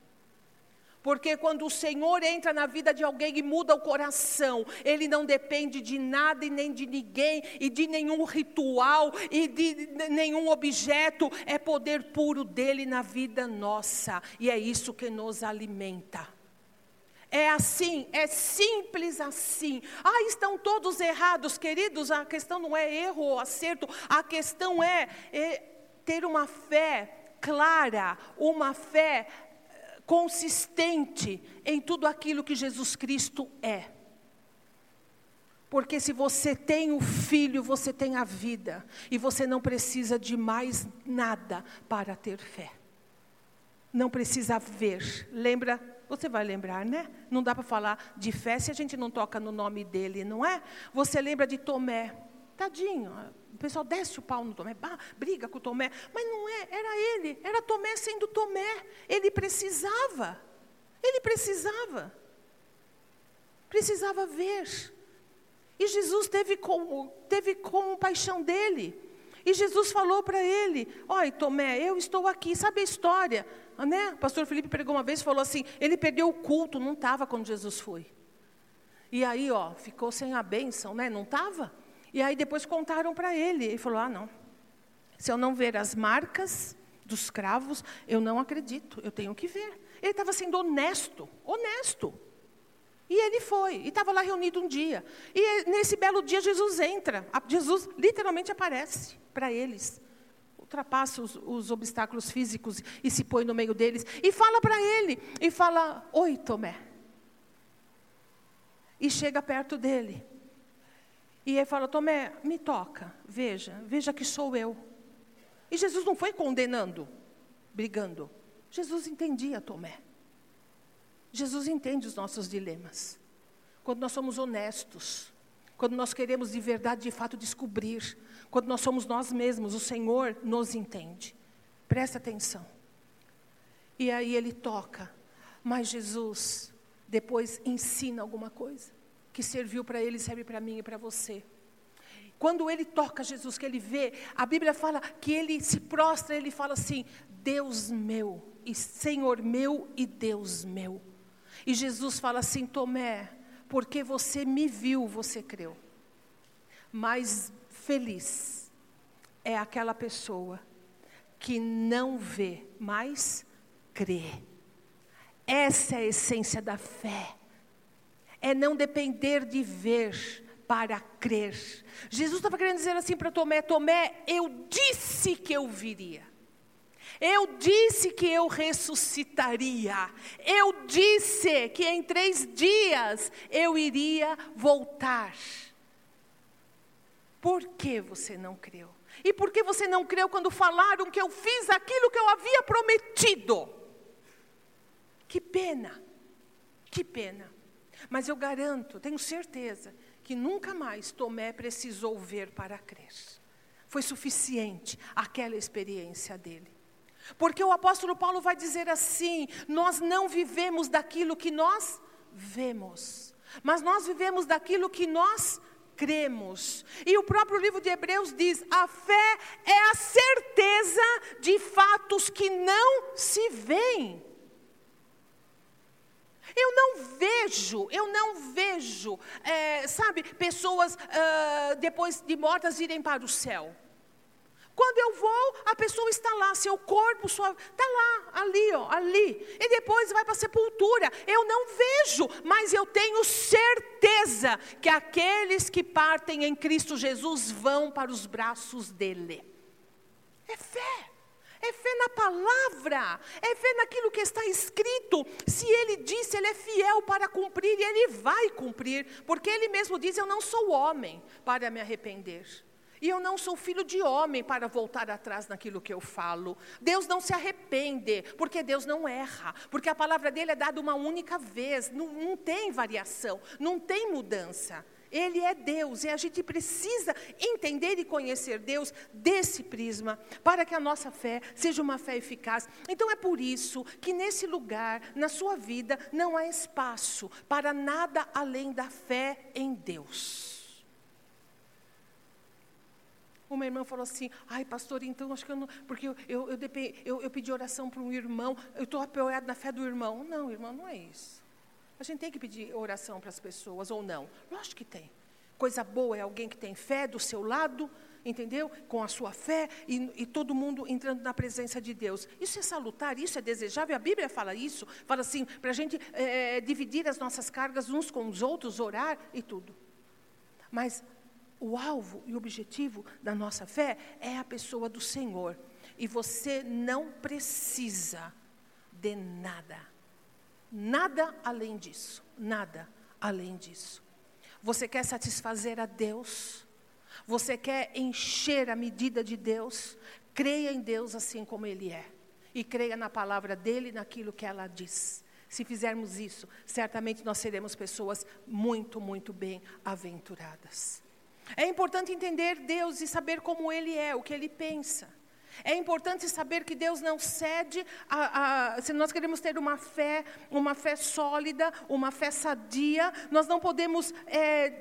Porque quando o Senhor entra na vida de alguém e muda o coração, ele não depende de nada e nem de ninguém, e de nenhum ritual, e de nenhum objeto, é poder puro dele na vida nossa, e é isso que nos alimenta. É assim, é simples assim. Ah, estão todos errados, queridos. A questão não é erro ou acerto, a questão é, é ter uma fé clara, uma fé consistente em tudo aquilo que Jesus Cristo é. Porque se você tem o filho, você tem a vida, e você não precisa de mais nada para ter fé. Não precisa ver. Lembra? Você vai lembrar, né? Não dá para falar de fé se a gente não toca no nome dele, não é? Você lembra de Tomé? Tadinho, o pessoal desce o pau no Tomé, briga com o Tomé, mas não é, era ele, era Tomé sendo Tomé. Ele precisava, ele precisava, precisava ver. E Jesus teve, com, teve compaixão dele. E Jesus falou para ele: Olha, Tomé, eu estou aqui. Sabe a história? Né? O pastor Felipe pregou uma vez e falou assim: ele perdeu o culto, não estava quando Jesus foi. E aí, ó, ficou sem a bênção, né? Não estava? E aí depois contaram para ele. Ele falou: Ah, não. Se eu não ver as marcas dos cravos, eu não acredito. Eu tenho que ver. Ele estava sendo honesto, honesto. E ele foi, e estava lá reunido um dia. E nesse belo dia Jesus entra, Jesus literalmente aparece para eles. Ultrapassa os, os, obstáculos físicos e se põe no meio deles. E fala para ele, e fala, oi Tomé. E chega perto dele. E ele fala: Tomé, me toca, veja, veja que sou eu. E Jesus não foi condenando, brigando. Jesus entendia Tomé. Jesus entende os nossos dilemas. Quando nós somos honestos, quando nós queremos de verdade, de fato, descobrir, quando nós somos nós mesmos, o Senhor nos entende. Presta atenção. E aí ele toca, mas Jesus depois ensina alguma coisa que serviu para ele serve para mim e para você. Quando ele toca Jesus, que ele vê, a Bíblia fala que ele se prostra, ele fala assim: Deus meu, e Senhor meu e Deus meu. E Jesus fala assim: Tomé, porque você me viu, você creu. Mas feliz é aquela pessoa que não vê, mas crê. Essa é a essência da fé é não depender de ver para crer. Jesus estava querendo dizer assim para Tomé: Tomé, eu disse que eu viria. Eu disse que eu ressuscitaria. Eu disse que em três dias eu iria voltar. Por que você não creu? E por que você não creu quando falaram que eu fiz aquilo que eu havia prometido? Que pena, que pena. Mas eu garanto, tenho certeza, que nunca mais Tomé precisou ver para crer. Foi suficiente aquela experiência dele. Porque o apóstolo Paulo vai dizer assim: nós não vivemos daquilo que nós vemos, mas nós vivemos daquilo que nós cremos. E o próprio livro de Hebreus diz: a fé é a certeza de fatos que não se veem. Eu não vejo, eu não vejo, é, sabe, pessoas uh, depois de mortas irem para o céu. Quando eu vou, a pessoa está lá, seu corpo, sua, está lá, ali, ó, ali. E depois vai para a sepultura. Eu não vejo, mas eu tenho certeza que aqueles que partem em Cristo Jesus vão para os braços dele. É fé. É fé na palavra, é fé naquilo que está escrito. Se ele disse, ele é fiel para cumprir e ele vai cumprir, porque ele mesmo diz: Eu não sou homem para me arrepender. E eu não sou filho de homem para voltar atrás naquilo que eu falo. Deus não se arrepende, porque Deus não erra, porque a palavra dele é dada uma única vez, não, não tem variação, não tem mudança. Ele é Deus e a gente precisa entender e conhecer Deus desse prisma para que a nossa fé seja uma fé eficaz. Então é por isso que nesse lugar, na sua vida, não há espaço para nada além da fé em Deus. Uma irmã falou assim: ai, pastor, então acho que eu não. Porque eu, eu, eu, eu, pedi oração para um irmão, eu estou apoiado na fé do irmão. Não, irmão, não é isso. A gente tem que pedir oração para as pessoas ou não? Lógico que tem. Coisa boa é alguém que tem fé do seu lado, entendeu? Com a sua fé e, e, todo mundo entrando na presença de Deus. Isso é salutar, isso é desejável. A Bíblia fala isso, fala assim, para a gente é, dividir as nossas cargas uns com os outros, orar e tudo. Mas o alvo e o objetivo da nossa fé é a pessoa do Senhor. E você não precisa de nada. Nada além disso. Nada além disso. Você quer satisfazer a Deus? Você quer encher a medida de Deus? Creia em Deus assim como Ele é. E creia na palavra dEle, naquilo que ela diz. Se fizermos isso, certamente nós seremos pessoas muito, muito bem-aventuradas. É importante entender Deus e saber como Ele é, o que Ele pensa. É importante saber que Deus não cede a, a, se nós queremos ter uma fé, uma fé sólida, uma fé sadia, nós não podemos é,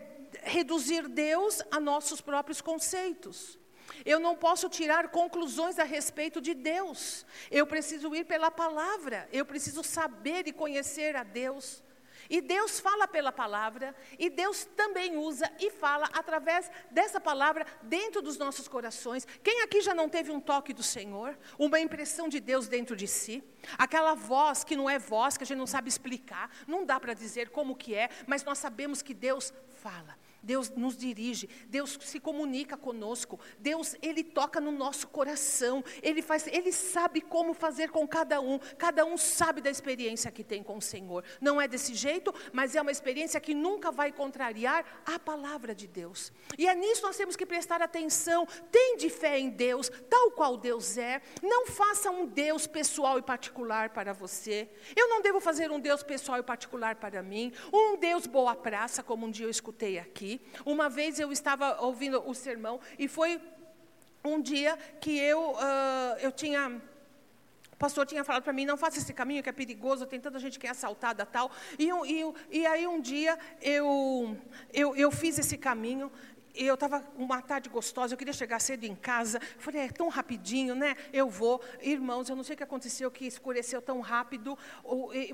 reduzir Deus a nossos próprios conceitos. Eu não posso tirar conclusões a respeito de Deus. Eu preciso ir pela palavra. Eu preciso saber e conhecer a Deus. E Deus fala pela palavra, e Deus também usa e fala através dessa palavra dentro dos nossos corações. Quem aqui já não teve um toque do Senhor, uma impressão de Deus dentro de si? Aquela voz que não é voz, que a gente não sabe explicar, não dá para dizer como que é, mas nós sabemos que Deus fala. Deus nos dirige, Deus se comunica conosco, Deus ele toca no nosso coração, ele faz, ele sabe como fazer com cada um, cada um sabe da experiência que tem com o Senhor. Não é desse jeito, mas é uma experiência que nunca vai contrariar a palavra de Deus. E é nisso nós temos que prestar atenção. Tem de fé em Deus, tal qual Deus é. Não faça um Deus pessoal e particular para você. Eu não devo fazer um Deus pessoal e particular para mim. Um Deus boa praça, como um dia eu escutei aqui Uma vez eu estava ouvindo o sermão e foi um dia que eu, uh, eu tinha. O pastor tinha falado para mim, não faça esse caminho que é perigoso, tem tanta gente que é assaltada tal. E, e, e aí um dia eu, eu, eu fiz esse caminho eu estava uma tarde gostosa, eu queria chegar cedo em casa. Falei, é tão rapidinho, né? Eu vou. Irmãos, eu não sei o que aconteceu, que escureceu tão rápido.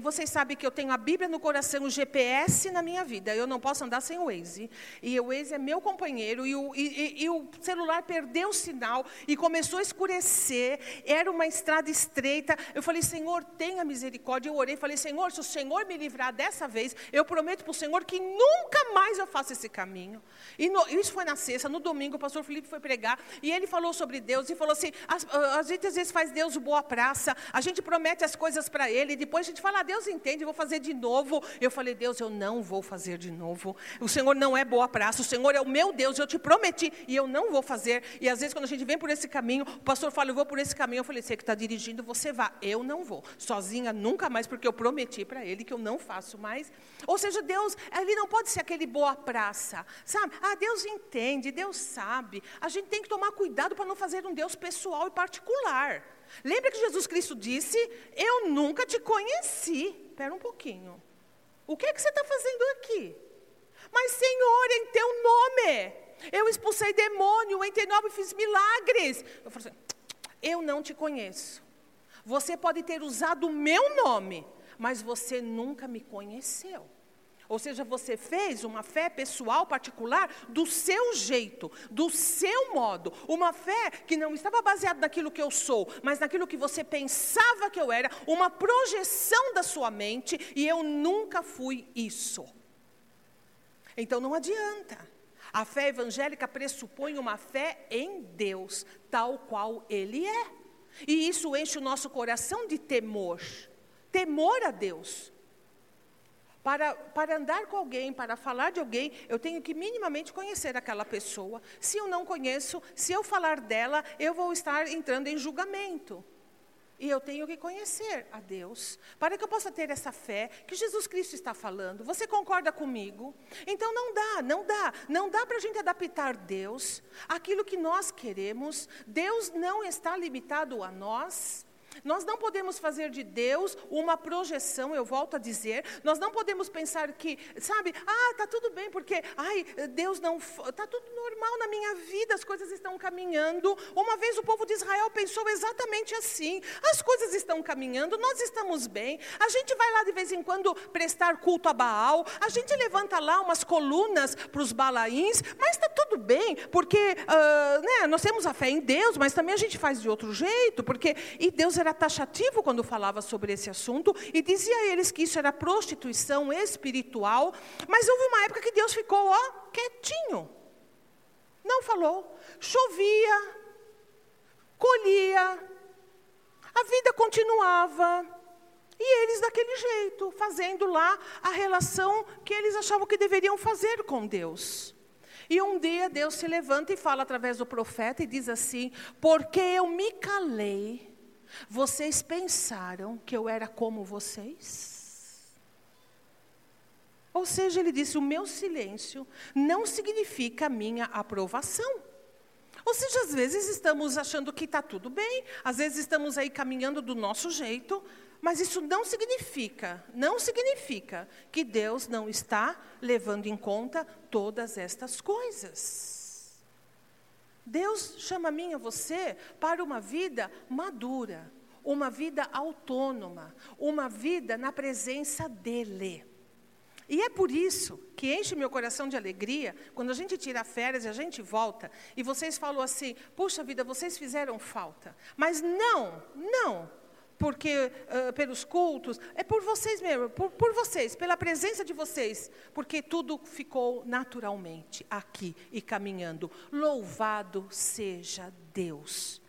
Vocês sabem que eu tenho a Bíblia no coração, o GPS na minha vida. Eu não posso andar sem o Waze. E o Waze é meu companheiro. E o, e, e o celular perdeu o sinal e começou a escurecer. Era uma estrada estreita. Eu falei, Senhor, tenha misericórdia. Eu orei, falei, Senhor, se o Senhor me livrar dessa vez, eu prometo para o Senhor que nunca mais eu faço esse caminho. E no, isso foi na sexta, no domingo o pastor Felipe foi pregar e ele falou sobre Deus e falou assim: a, a gente às vezes faz Deus boa praça, a gente promete as coisas para ele, e depois a gente fala, ah, Deus entende, vou fazer de novo. Eu falei, Deus, eu não vou fazer de novo. O Senhor não é boa praça, o Senhor é o meu Deus, eu te prometi e eu não vou fazer. E às vezes quando a gente vem por esse caminho, o pastor fala, eu vou por esse caminho. Eu falei, você que está dirigindo, você vá. Eu não vou, sozinha nunca mais, porque eu prometi para ele que eu não faço mais. Ou seja, Deus, ele não pode ser aquele boa praça, sabe? Ah, Deus entende entende, Deus sabe. A gente tem que tomar cuidado para não fazer um Deus pessoal e particular. Lembra que Jesus Cristo disse: Eu nunca te conheci. Espera um pouquinho. O que é que você está fazendo aqui? Mas, Senhor, em teu nome, eu expulsei demônio, em teu nome fiz milagres. Eu falei assim: Eu não te conheço. Você pode ter usado o meu nome, mas você nunca me conheceu. Ou seja, você fez uma fé pessoal particular do seu jeito, do seu modo. Uma fé que não estava baseada naquilo que eu sou, mas naquilo que você pensava que eu era, uma projeção da sua mente, e eu nunca fui isso. Então não adianta. A fé evangélica pressupõe uma fé em Deus, tal qual Ele é. E isso enche o nosso coração de temor temor a Deus. Para, para andar com alguém, para falar de alguém, eu tenho que minimamente conhecer aquela pessoa. Se eu não conheço, se eu falar dela, eu vou estar entrando em julgamento. E eu tenho que conhecer a Deus, para que eu possa ter essa fé que Jesus Cristo está falando. Você concorda comigo? Então não dá, não dá, não dá para a gente adaptar Deus àquilo que nós queremos. Deus não está limitado a nós. Nós não podemos fazer de Deus uma projeção, eu volto a dizer. Nós não podemos pensar que, sabe, ah, tá tudo bem, porque, ai, Deus não. Está tudo normal na minha vida, as coisas estão caminhando. Uma vez o povo de Israel pensou exatamente assim: as coisas estão caminhando, nós estamos bem. A gente vai lá de vez em quando prestar culto a Baal, a gente levanta lá umas colunas para os balaíns, mas está tudo bem, porque uh, né, nós temos a fé em Deus, mas também a gente faz de outro jeito, porque. E Deus era taxativo quando falava sobre esse assunto e dizia a eles que isso era prostituição espiritual, mas houve uma época que Deus ficou, ó, quietinho. Não falou. Chovia, colhia, a vida continuava. E eles daquele jeito, fazendo lá a relação que eles achavam que deveriam fazer com Deus. E um dia Deus se levanta e fala através do profeta e diz assim: Porque eu me calei vocês pensaram que eu era como vocês? Ou seja, ele disse: o meu silêncio não significa minha aprovação. Ou seja, às vezes estamos achando que está tudo bem, às vezes estamos aí caminhando do nosso jeito, mas isso não significa, não significa que Deus não está levando em conta todas estas coisas. Deus chama a mim e a você para uma vida madura, uma vida autônoma, uma vida na presença dEle. E é por isso que enche meu coração de alegria quando a gente tira férias e a gente volta e vocês falam assim: puxa vida, vocês fizeram falta. Mas não, não, porque uh, pelos cultos, é por vocês mesmo, por, por vocês, pela presença de vocês, porque tudo ficou naturalmente aqui e caminhando. Louvado seja Deus.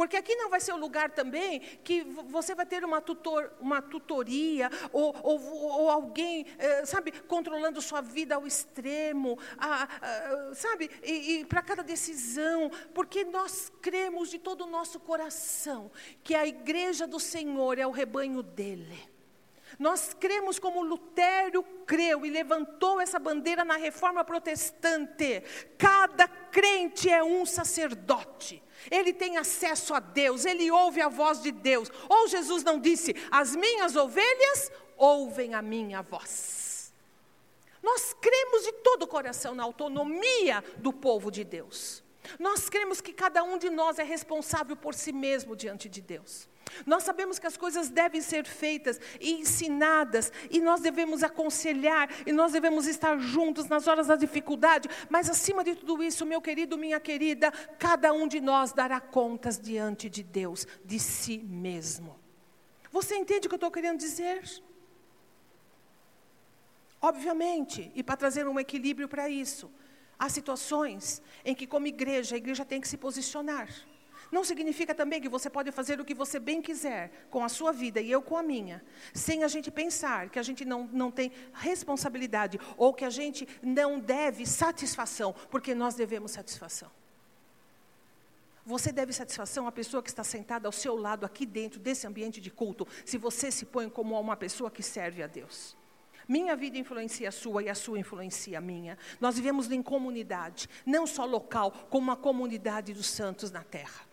Porque aqui não vai ser o lugar também que você vai ter uma, tutor, uma tutoria ou, ou, ou alguém, eh, sabe, controlando sua vida ao extremo, a, a, sabe, e, e para cada decisão, porque nós cremos de todo o nosso coração que a igreja do Senhor é o rebanho dele. Nós cremos como Lutero creu e levantou essa bandeira na reforma protestante. Cada crente é um sacerdote. Ele tem acesso a Deus, ele ouve a voz de Deus. Ou Jesus não disse: As minhas ovelhas ouvem a minha voz. Nós cremos de todo o coração na autonomia do povo de Deus. Nós cremos que cada um de nós é responsável por si mesmo diante de Deus. Nós sabemos que as coisas devem ser feitas e ensinadas, e nós devemos aconselhar, e nós devemos estar juntos nas horas da dificuldade, mas acima de tudo isso, meu querido, minha querida, cada um de nós dará contas diante de Deus, de si mesmo. Você entende o que eu estou querendo dizer? Obviamente, e para trazer um equilíbrio para isso, há situações em que, como igreja, a igreja tem que se posicionar. Não significa também que você pode fazer o que você bem quiser com a sua vida e eu com a minha, sem a gente pensar que a gente não, não tem responsabilidade ou que a gente não deve satisfação, porque nós devemos satisfação. Você deve satisfação à pessoa que está sentada ao seu lado aqui dentro desse ambiente de culto, se você se põe como uma pessoa que serve a Deus. Minha vida influencia a sua e a sua influencia a minha. Nós vivemos em comunidade, não só local, como uma comunidade dos santos na terra.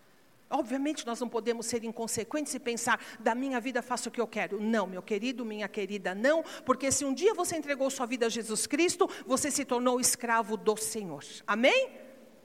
Obviamente nós não podemos ser inconsequentes e pensar, da minha vida faço o que eu quero. Não, meu querido, minha querida, não, porque se um dia você entregou sua vida a Jesus Cristo, você se tornou escravo do Senhor. Amém?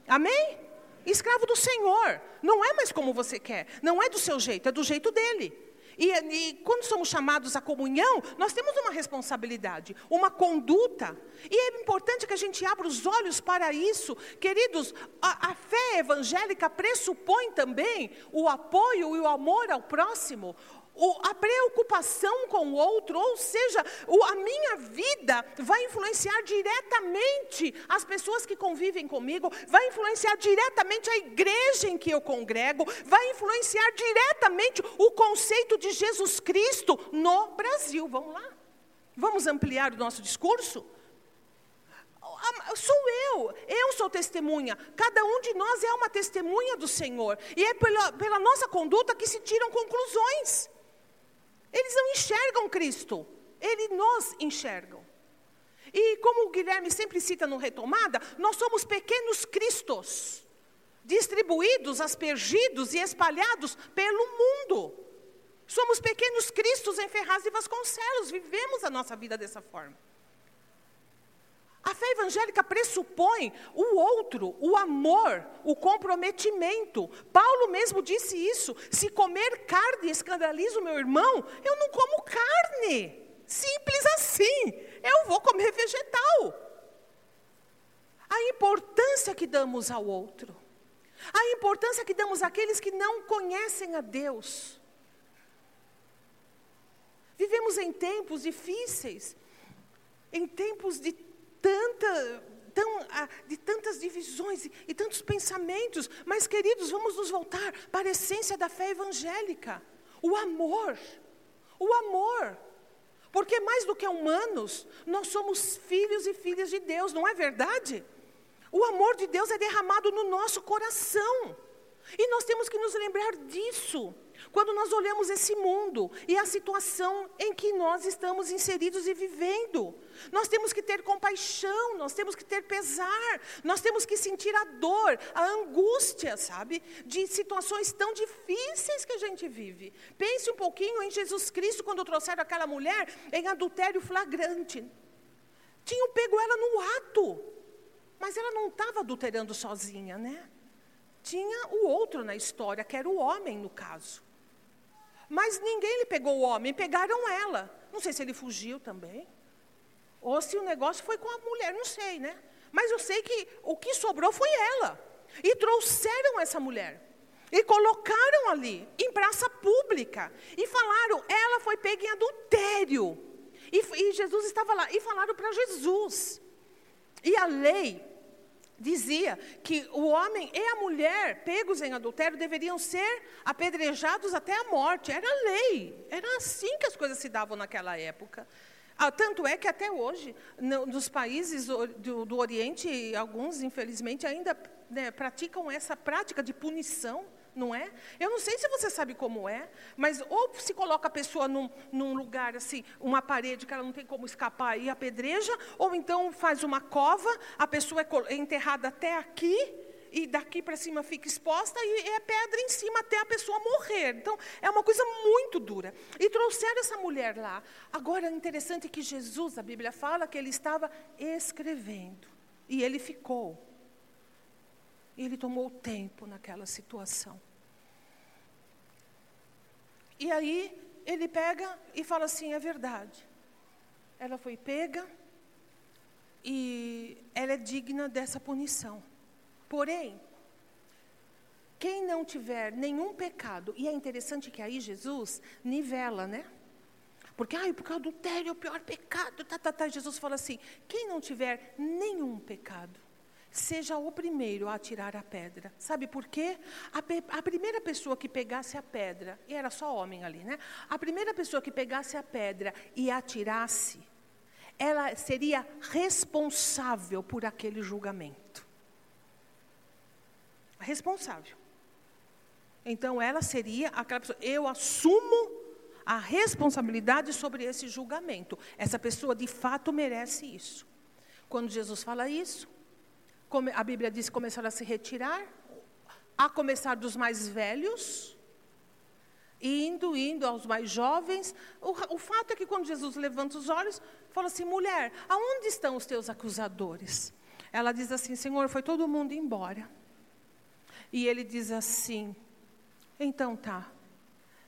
Amém? Escravo do Senhor. Não é mais como você quer, não é do seu jeito, é do jeito dele. E, e, quando somos chamados à comunhão, nós temos uma responsabilidade, uma conduta. E é importante que a gente abra os olhos para isso. Queridos, a, a fé evangélica pressupõe também o apoio e o amor ao próximo o, a preocupação com o outro, ou seja, o, a minha vida vai influenciar diretamente as pessoas que convivem comigo, vai influenciar diretamente a igreja em que eu congrego, vai influenciar diretamente o conceito de Jesus Cristo no Brasil. Vamos lá? Vamos ampliar o nosso discurso? Sou eu, eu sou testemunha. Cada um de nós é uma testemunha do Senhor. E é pela, pela nossa conduta que se tiram conclusões. Eles não enxergam Cristo, eles nos enxergam. E como o Guilherme sempre cita no Retomada, nós somos pequenos cristos, distribuídos, aspergidos e espalhados pelo mundo. Somos pequenos cristos em Ferraz e Vasconcelos, vivemos a nossa vida dessa forma. A fé evangélica pressupõe o outro, o amor, o comprometimento. Paulo mesmo disse isso: se comer carne escandaliza o meu irmão, eu não como carne. Simples assim. Eu vou comer vegetal. A importância que damos ao outro, a importância que damos àqueles que não conhecem a Deus. Vivemos em tempos difíceis, em tempos de tanta, tão, de tantas divisões e, e tantos pensamentos. Mas, queridos, vamos nos voltar para a essência da fé evangélica: o amor. O amor. Porque mais do que humanos, nós somos filhos e filhas de Deus, não é verdade? O amor de Deus é derramado no nosso coração. E nós temos que nos lembrar disso. Quando nós olhamos esse mundo e a situação em que nós estamos inseridos e vivendo, nós temos que ter compaixão, nós temos que ter pesar, nós temos que sentir a dor, a angústia, sabe, de situações tão difíceis que a gente vive. Pense um pouquinho em Jesus Cristo quando trouxeram aquela mulher em adultério flagrante. Tinham pego ela no ato, mas ela não estava adulterando sozinha, né? Tinha o outro na história, que era o homem no caso. Mas ninguém lhe pegou o homem, pegaram ela. Não sei se ele fugiu também. Ou se o negócio foi com a mulher, não sei, né? Mas eu sei que o que sobrou foi ela. E trouxeram essa mulher. E colocaram ali, em praça pública. E falaram, ela foi pega em adultério. E, e Jesus estava lá. E falaram para Jesus. E a lei dizia que o homem e a mulher pegos em adultério deveriam ser apedrejados até a morte. Era lei. Era assim que as coisas se davam naquela época. Ah, tanto é que até hoje, no, nos países do, do, Oriente, alguns, infelizmente, ainda né, praticam essa prática de punição não é? Eu não sei se você sabe como é, mas ou se coloca a pessoa num, num, lugar assim, uma parede que ela não tem como escapar e apedreja, ou então faz uma cova, a pessoa é, é enterrada até aqui, e daqui para cima fica exposta e é pedra em cima até a pessoa morrer. Então, é uma coisa muito dura. E trouxeram essa mulher lá. Agora, interessante que Jesus, a Bíblia fala que ele estava escrevendo. E ele ficou. E ele tomou tempo naquela situação. E aí ele pega e fala assim: é verdade. Ela foi pega e ela é digna dessa punição. Porém, quem não tiver nenhum pecado, e é interessante que aí Jesus nivela, né? Porque, ai, porque o adultério é o pior pecado, tá, tá, tá. Jesus fala assim: quem não tiver nenhum pecado, seja o primeiro a atirar a pedra. Sabe por quê? A, pe a, primeira pessoa que pegasse a pedra, e era só homem ali, né? A primeira pessoa que pegasse a pedra e atirasse, ela seria responsável por aquele julgamento. Responsável. Então ela seria aquela pessoa, eu assumo a responsabilidade sobre esse julgamento. Essa pessoa de fato merece isso. Quando Jesus fala isso, a Bíblia diz que começaram a se retirar, a começar dos mais velhos, indo, indo aos mais jovens. O, o fato é que quando Jesus levanta os olhos, fala assim: mulher, aonde estão os teus acusadores? Ela diz assim: Senhor, foi todo mundo embora. E ele diz assim: então tá,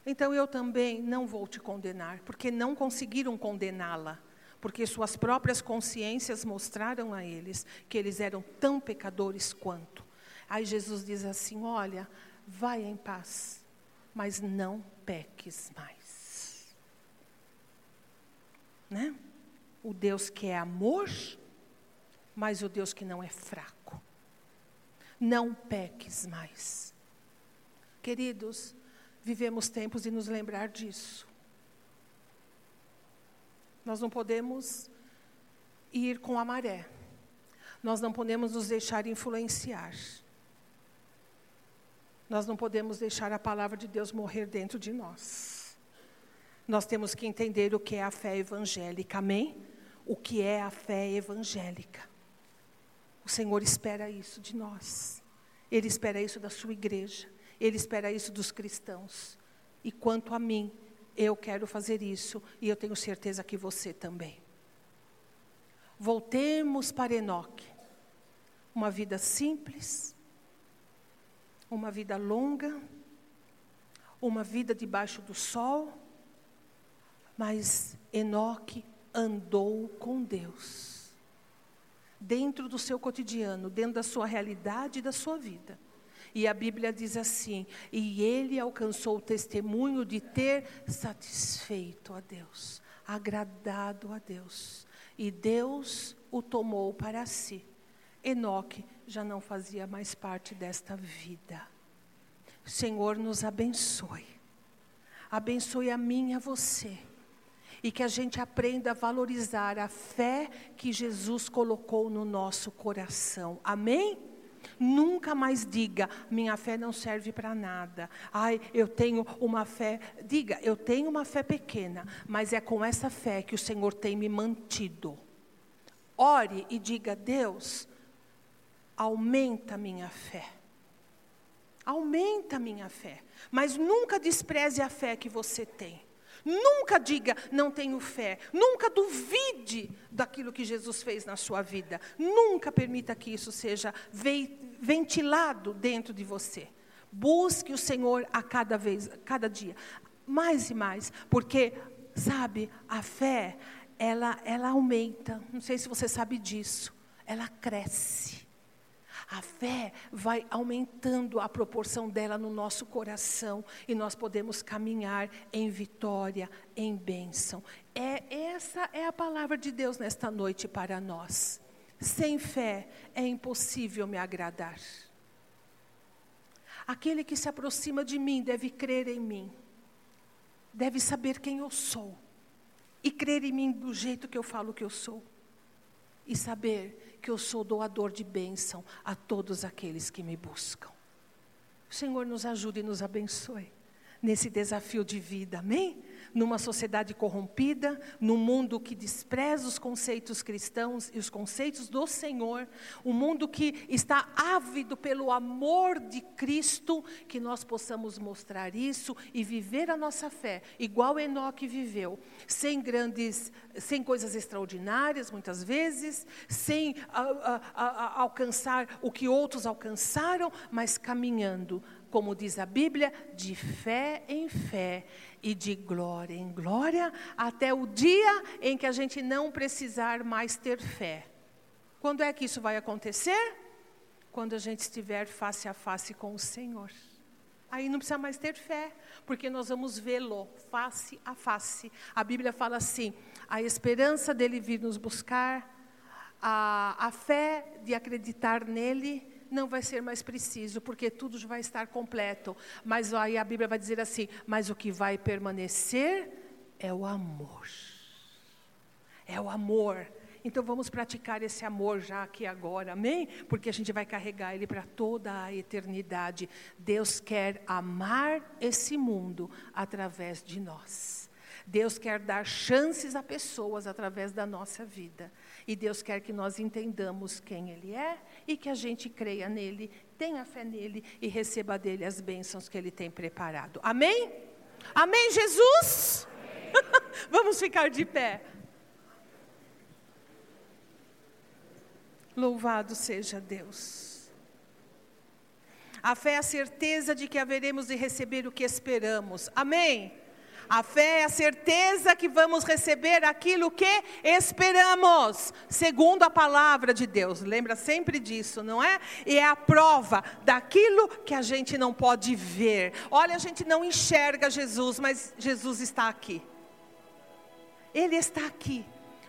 Então eu também não vou te condenar, porque não conseguiram condená-la, porque suas próprias consciências mostraram a eles que eles eram tão pecadores quanto. Aí Jesus diz assim: Olha, vai em paz, mas não peques mais. Né? O Deus que é amor, mas o Deus que não é fraco. Não peques mais. Queridos, vivemos tempos de nos lembrar disso. Nós não podemos ir com a maré. Nós não podemos nos deixar influenciar. Nós não podemos deixar a palavra de Deus morrer dentro de nós. Nós temos que entender o que é a fé evangélica, amém? O que é a fé evangélica. O Senhor espera isso de nós. Ele espera isso da sua igreja. Ele espera isso dos cristãos. E quanto a mim, eu quero fazer isso e eu tenho certeza que você também. Voltemos para Enoque. Uma vida simples, uma vida longa, uma vida debaixo do sol, mas Enoque andou com Deus. Dentro do seu cotidiano, dentro da sua realidade e da sua vida. E a Bíblia diz assim: e ele alcançou o testemunho de ter satisfeito a Deus, agradado a Deus. E Deus o tomou para si. Enoque já não fazia mais parte desta vida. O Senhor nos abençoe. Abençoe a mim e a você. E que a gente aprenda a valorizar a fé que Jesus colocou no nosso coração. Amém? Nunca mais diga, minha fé não serve para nada. Ai, eu tenho uma fé. Diga, eu tenho uma fé pequena, mas é com essa fé que o Senhor tem me mantido. Ore e diga, Deus, aumenta minha fé. Aumenta minha fé. Mas nunca despreze a fé que você tem. Nunca diga, não tenho fé. Nunca duvide daquilo que Jesus fez na sua vida. Nunca permita que isso seja ventilado dentro de você. Busque o Senhor a cada vez, cada dia, mais e mais, porque sabe, a fé, ela ela aumenta. Não sei se você sabe disso. Ela cresce. A fé vai aumentando a proporção dela no nosso coração e nós podemos caminhar em vitória, em bênção. É essa é a palavra de Deus nesta noite para nós. Sem fé é impossível me agradar. Aquele que se aproxima de mim deve crer em mim. Deve saber quem eu sou e crer em mim do jeito que eu falo que eu sou. E saber que eu sou doador de bênção a todos aqueles que me buscam. O Senhor nos ajude e nos abençoe nesse desafio de vida, amém? Numa sociedade corrompida, num mundo que despreza os conceitos cristãos e os conceitos do Senhor, um mundo que está ávido pelo amor de Cristo, que nós possamos mostrar isso e viver a nossa fé, igual Enoque viveu, sem grandes, sem coisas extraordinárias, muitas vezes, sem a, a, a, alcançar o que outros alcançaram, mas caminhando como diz a Bíblia, de fé em fé e de glória em glória, até o dia em que a gente não precisar mais ter fé. Quando é que isso vai acontecer? Quando a gente estiver face a face com o Senhor. Aí não precisa mais ter fé, porque nós vamos vê-lo face a face. A Bíblia fala assim: a esperança dele vir nos buscar, a, a fé de acreditar nele não vai ser mais preciso, porque tudo vai estar completo. Mas aí a Bíblia vai dizer assim: mas o que vai permanecer é o amor. É o amor. Então vamos praticar esse amor já aqui agora, amém? Porque a gente vai carregar ele para toda a eternidade. Deus quer amar esse mundo através de nós. Deus quer dar chances a pessoas através da nossa vida. E Deus quer que nós entendamos quem Ele é e que a gente creia nele, tenha fé nele e receba dele as bênçãos que Ele tem preparado. Amém? Amém, Jesus? Amém. Vamos ficar de pé. Louvado seja Deus. A fé é a certeza de que haveremos de receber o que esperamos. Amém? A fé é a certeza que vamos receber aquilo que esperamos, segundo a palavra de Deus. Lembra sempre disso, não é? E é a prova daquilo que a gente não pode ver. Olha, a gente não enxerga Jesus, mas Jesus está aqui. Ele está aqui.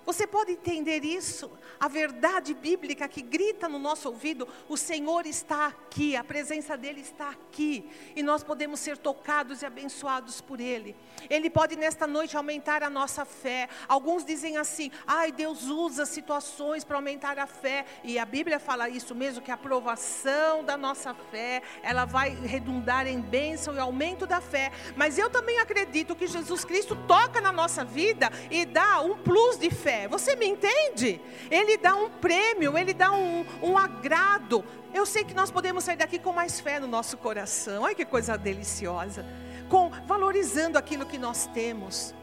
Você pode entender isso? A verdade bíblica que grita no nosso ouvido: o Senhor está aqui, a presença dEle está aqui, e nós podemos ser tocados e abençoados por Ele. Ele pode nesta noite aumentar a nossa fé. Alguns dizem assim: ai, Deus usa situações para aumentar a fé, e a Bíblia fala isso mesmo: que a aprovação da nossa fé, ela vai redundar em bênção e aumento da fé. Mas eu também acredito que Jesus Cristo toca na nossa vida e dá um plus de fé fé. Você me entende? Ele dá um prêmio, ele dá um, um agrado. Eu sei que nós podemos sair daqui com mais fé no nosso coração. Olha que coisa deliciosa. Com valorizando aquilo que nós temos.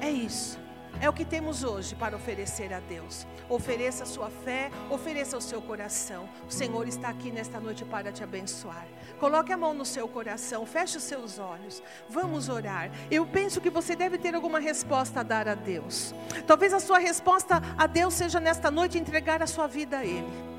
É isso. É o que temos hoje para oferecer a Deus. Ofereça a sua fé, ofereça o seu coração. O Senhor está aqui nesta noite para te abençoar. Coloque a mão no seu coração, feche os seus olhos. Vamos orar. Eu penso que você deve ter alguma resposta a dar a Deus. Talvez a sua resposta a Deus seja nesta noite entregar a sua vida a Ele.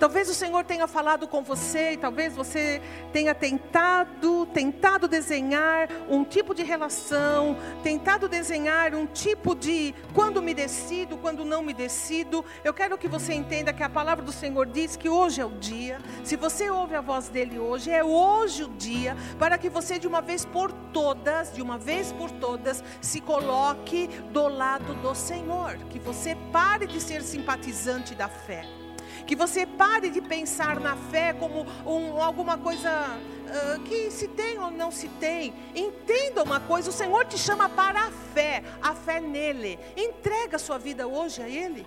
Talvez o Senhor tenha falado com você, e talvez você tenha tentado, tentado desenhar um tipo de relação, tentado desenhar um tipo de quando me decido, quando não me decido. Eu quero que você entenda que a palavra do Senhor diz que hoje é o dia. Se você ouve a voz dele hoje, é hoje o dia para que você de uma vez por todas, de uma vez por todas, se coloque do lado do Senhor, que você pare de ser simpatizante da fé. Que você pare de pensar na fé como um, alguma coisa uh, que se tem ou não se tem. Entenda uma coisa: o Senhor te chama para a fé, a fé nele. Entrega a sua vida hoje a Ele.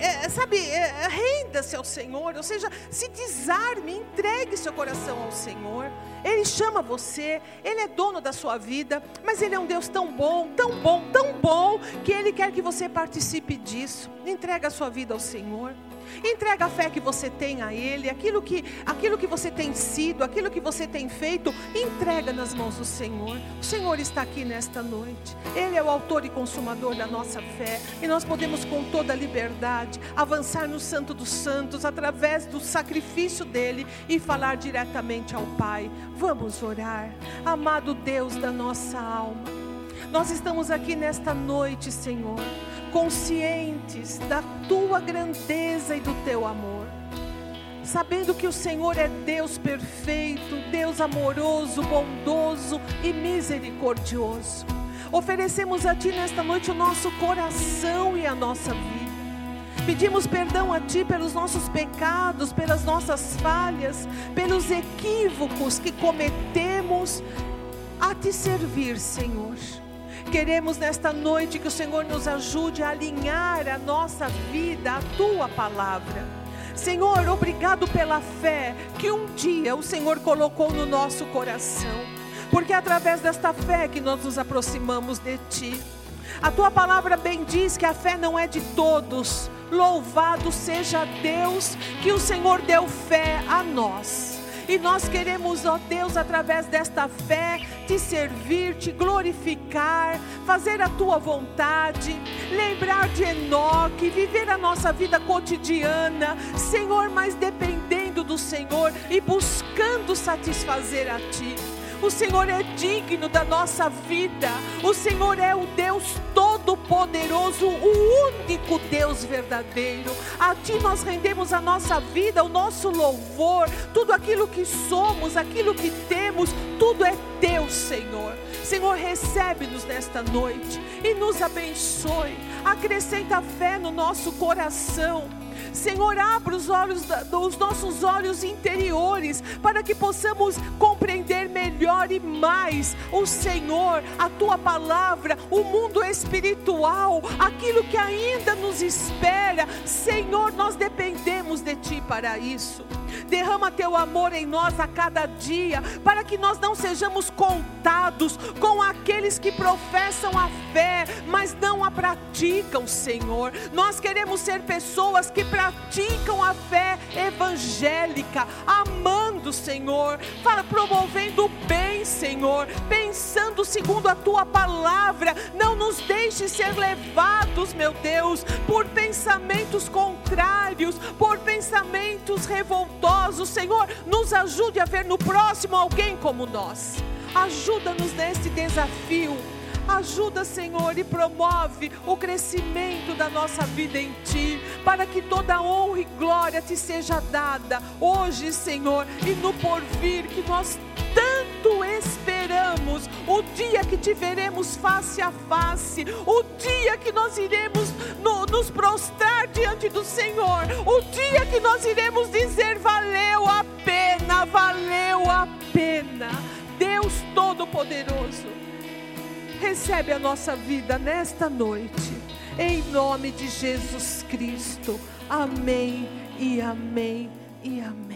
É, sabe, é, renda-se ao Senhor, ou seja, se desarme, entregue seu coração ao Senhor. Ele chama você, Ele é dono da sua vida, mas Ele é um Deus tão bom, tão bom, tão bom, que Ele quer que você participe disso. Entrega a sua vida ao Senhor. Entrega a fé que você tem a Ele, aquilo que, aquilo que você tem sido, aquilo que você tem feito, entrega nas mãos do Senhor. O Senhor está aqui nesta noite. Ele é o autor e consumador da nossa fé. E nós podemos, com toda liberdade, avançar no Santo dos Santos através do sacrifício dele e falar diretamente ao Pai. Vamos orar. Amado Deus da nossa alma, nós estamos aqui nesta noite, Senhor conscientes da tua grandeza e do teu amor, sabendo que o Senhor é Deus perfeito, Deus amoroso, bondoso e misericordioso. Oferecemos a Ti nesta noite o nosso coração e a nossa vida. Pedimos perdão a Ti pelos nossos pecados, pelas nossas falhas, pelos equívocos que cometemos a Te servir, Senhor. Queremos nesta noite que o Senhor nos ajude a alinhar a nossa vida à tua palavra. Senhor, obrigado pela fé que um dia o Senhor colocou no nosso coração, porque é através desta fé que nós nos aproximamos de ti. A tua palavra bem diz que a fé não é de todos. Louvado seja Deus que o Senhor deu fé a nós. E nós queremos, ó Deus, através desta fé, te servir, te glorificar, fazer a tua vontade, lembrar de Enoque, viver a nossa vida cotidiana, Senhor, mas dependendo do Senhor e buscando satisfazer a Ti. O Senhor é digno da nossa vida. O Senhor é o Deus todo-poderoso, o único Deus verdadeiro. A Ti nós rendemos a nossa vida, o nosso louvor, tudo aquilo que somos, aquilo que temos, tudo é Teu, Senhor. Senhor, recebe-nos nesta noite e nos abençoe. Acrescenta fé no nosso coração Senhor, abra os olhos, os nossos olhos interiores, para que possamos compreender melhor e mais o Senhor, a tua palavra, o mundo espiritual, aquilo que ainda nos espera. Senhor, nós dependemos de ti para isso. Derrama teu amor em nós a cada dia, para que nós não sejamos contados com aqueles que professam a fé, mas não a praticam, Senhor. Nós queremos ser pessoas que praticam a fé evangélica, amando amando, Senhor, para promovendo o bem, Senhor, pensando segundo a tua palavra. Não nos deixe ser levados, meu Deus, por pensamentos contrários, por pensamentos revoltosos, Senhor. Nos ajude a ver no próximo alguém como nós. Ajuda-nos nesse desafio. Ajuda, Senhor, e promove o crescimento da nossa vida em Ti, para que toda honra e glória te seja dada hoje, Senhor, e no porvir que nós tanto esperamos, o dia que te veremos face a face, o dia que nós iremos no, nos prostrar diante do Senhor, o dia que nós iremos dizer: valeu a pena, valeu a pena. Deus Todo-Poderoso, recebe a nossa vida nesta noite, em nome de Jesus Cristo. Amém e amém e amém.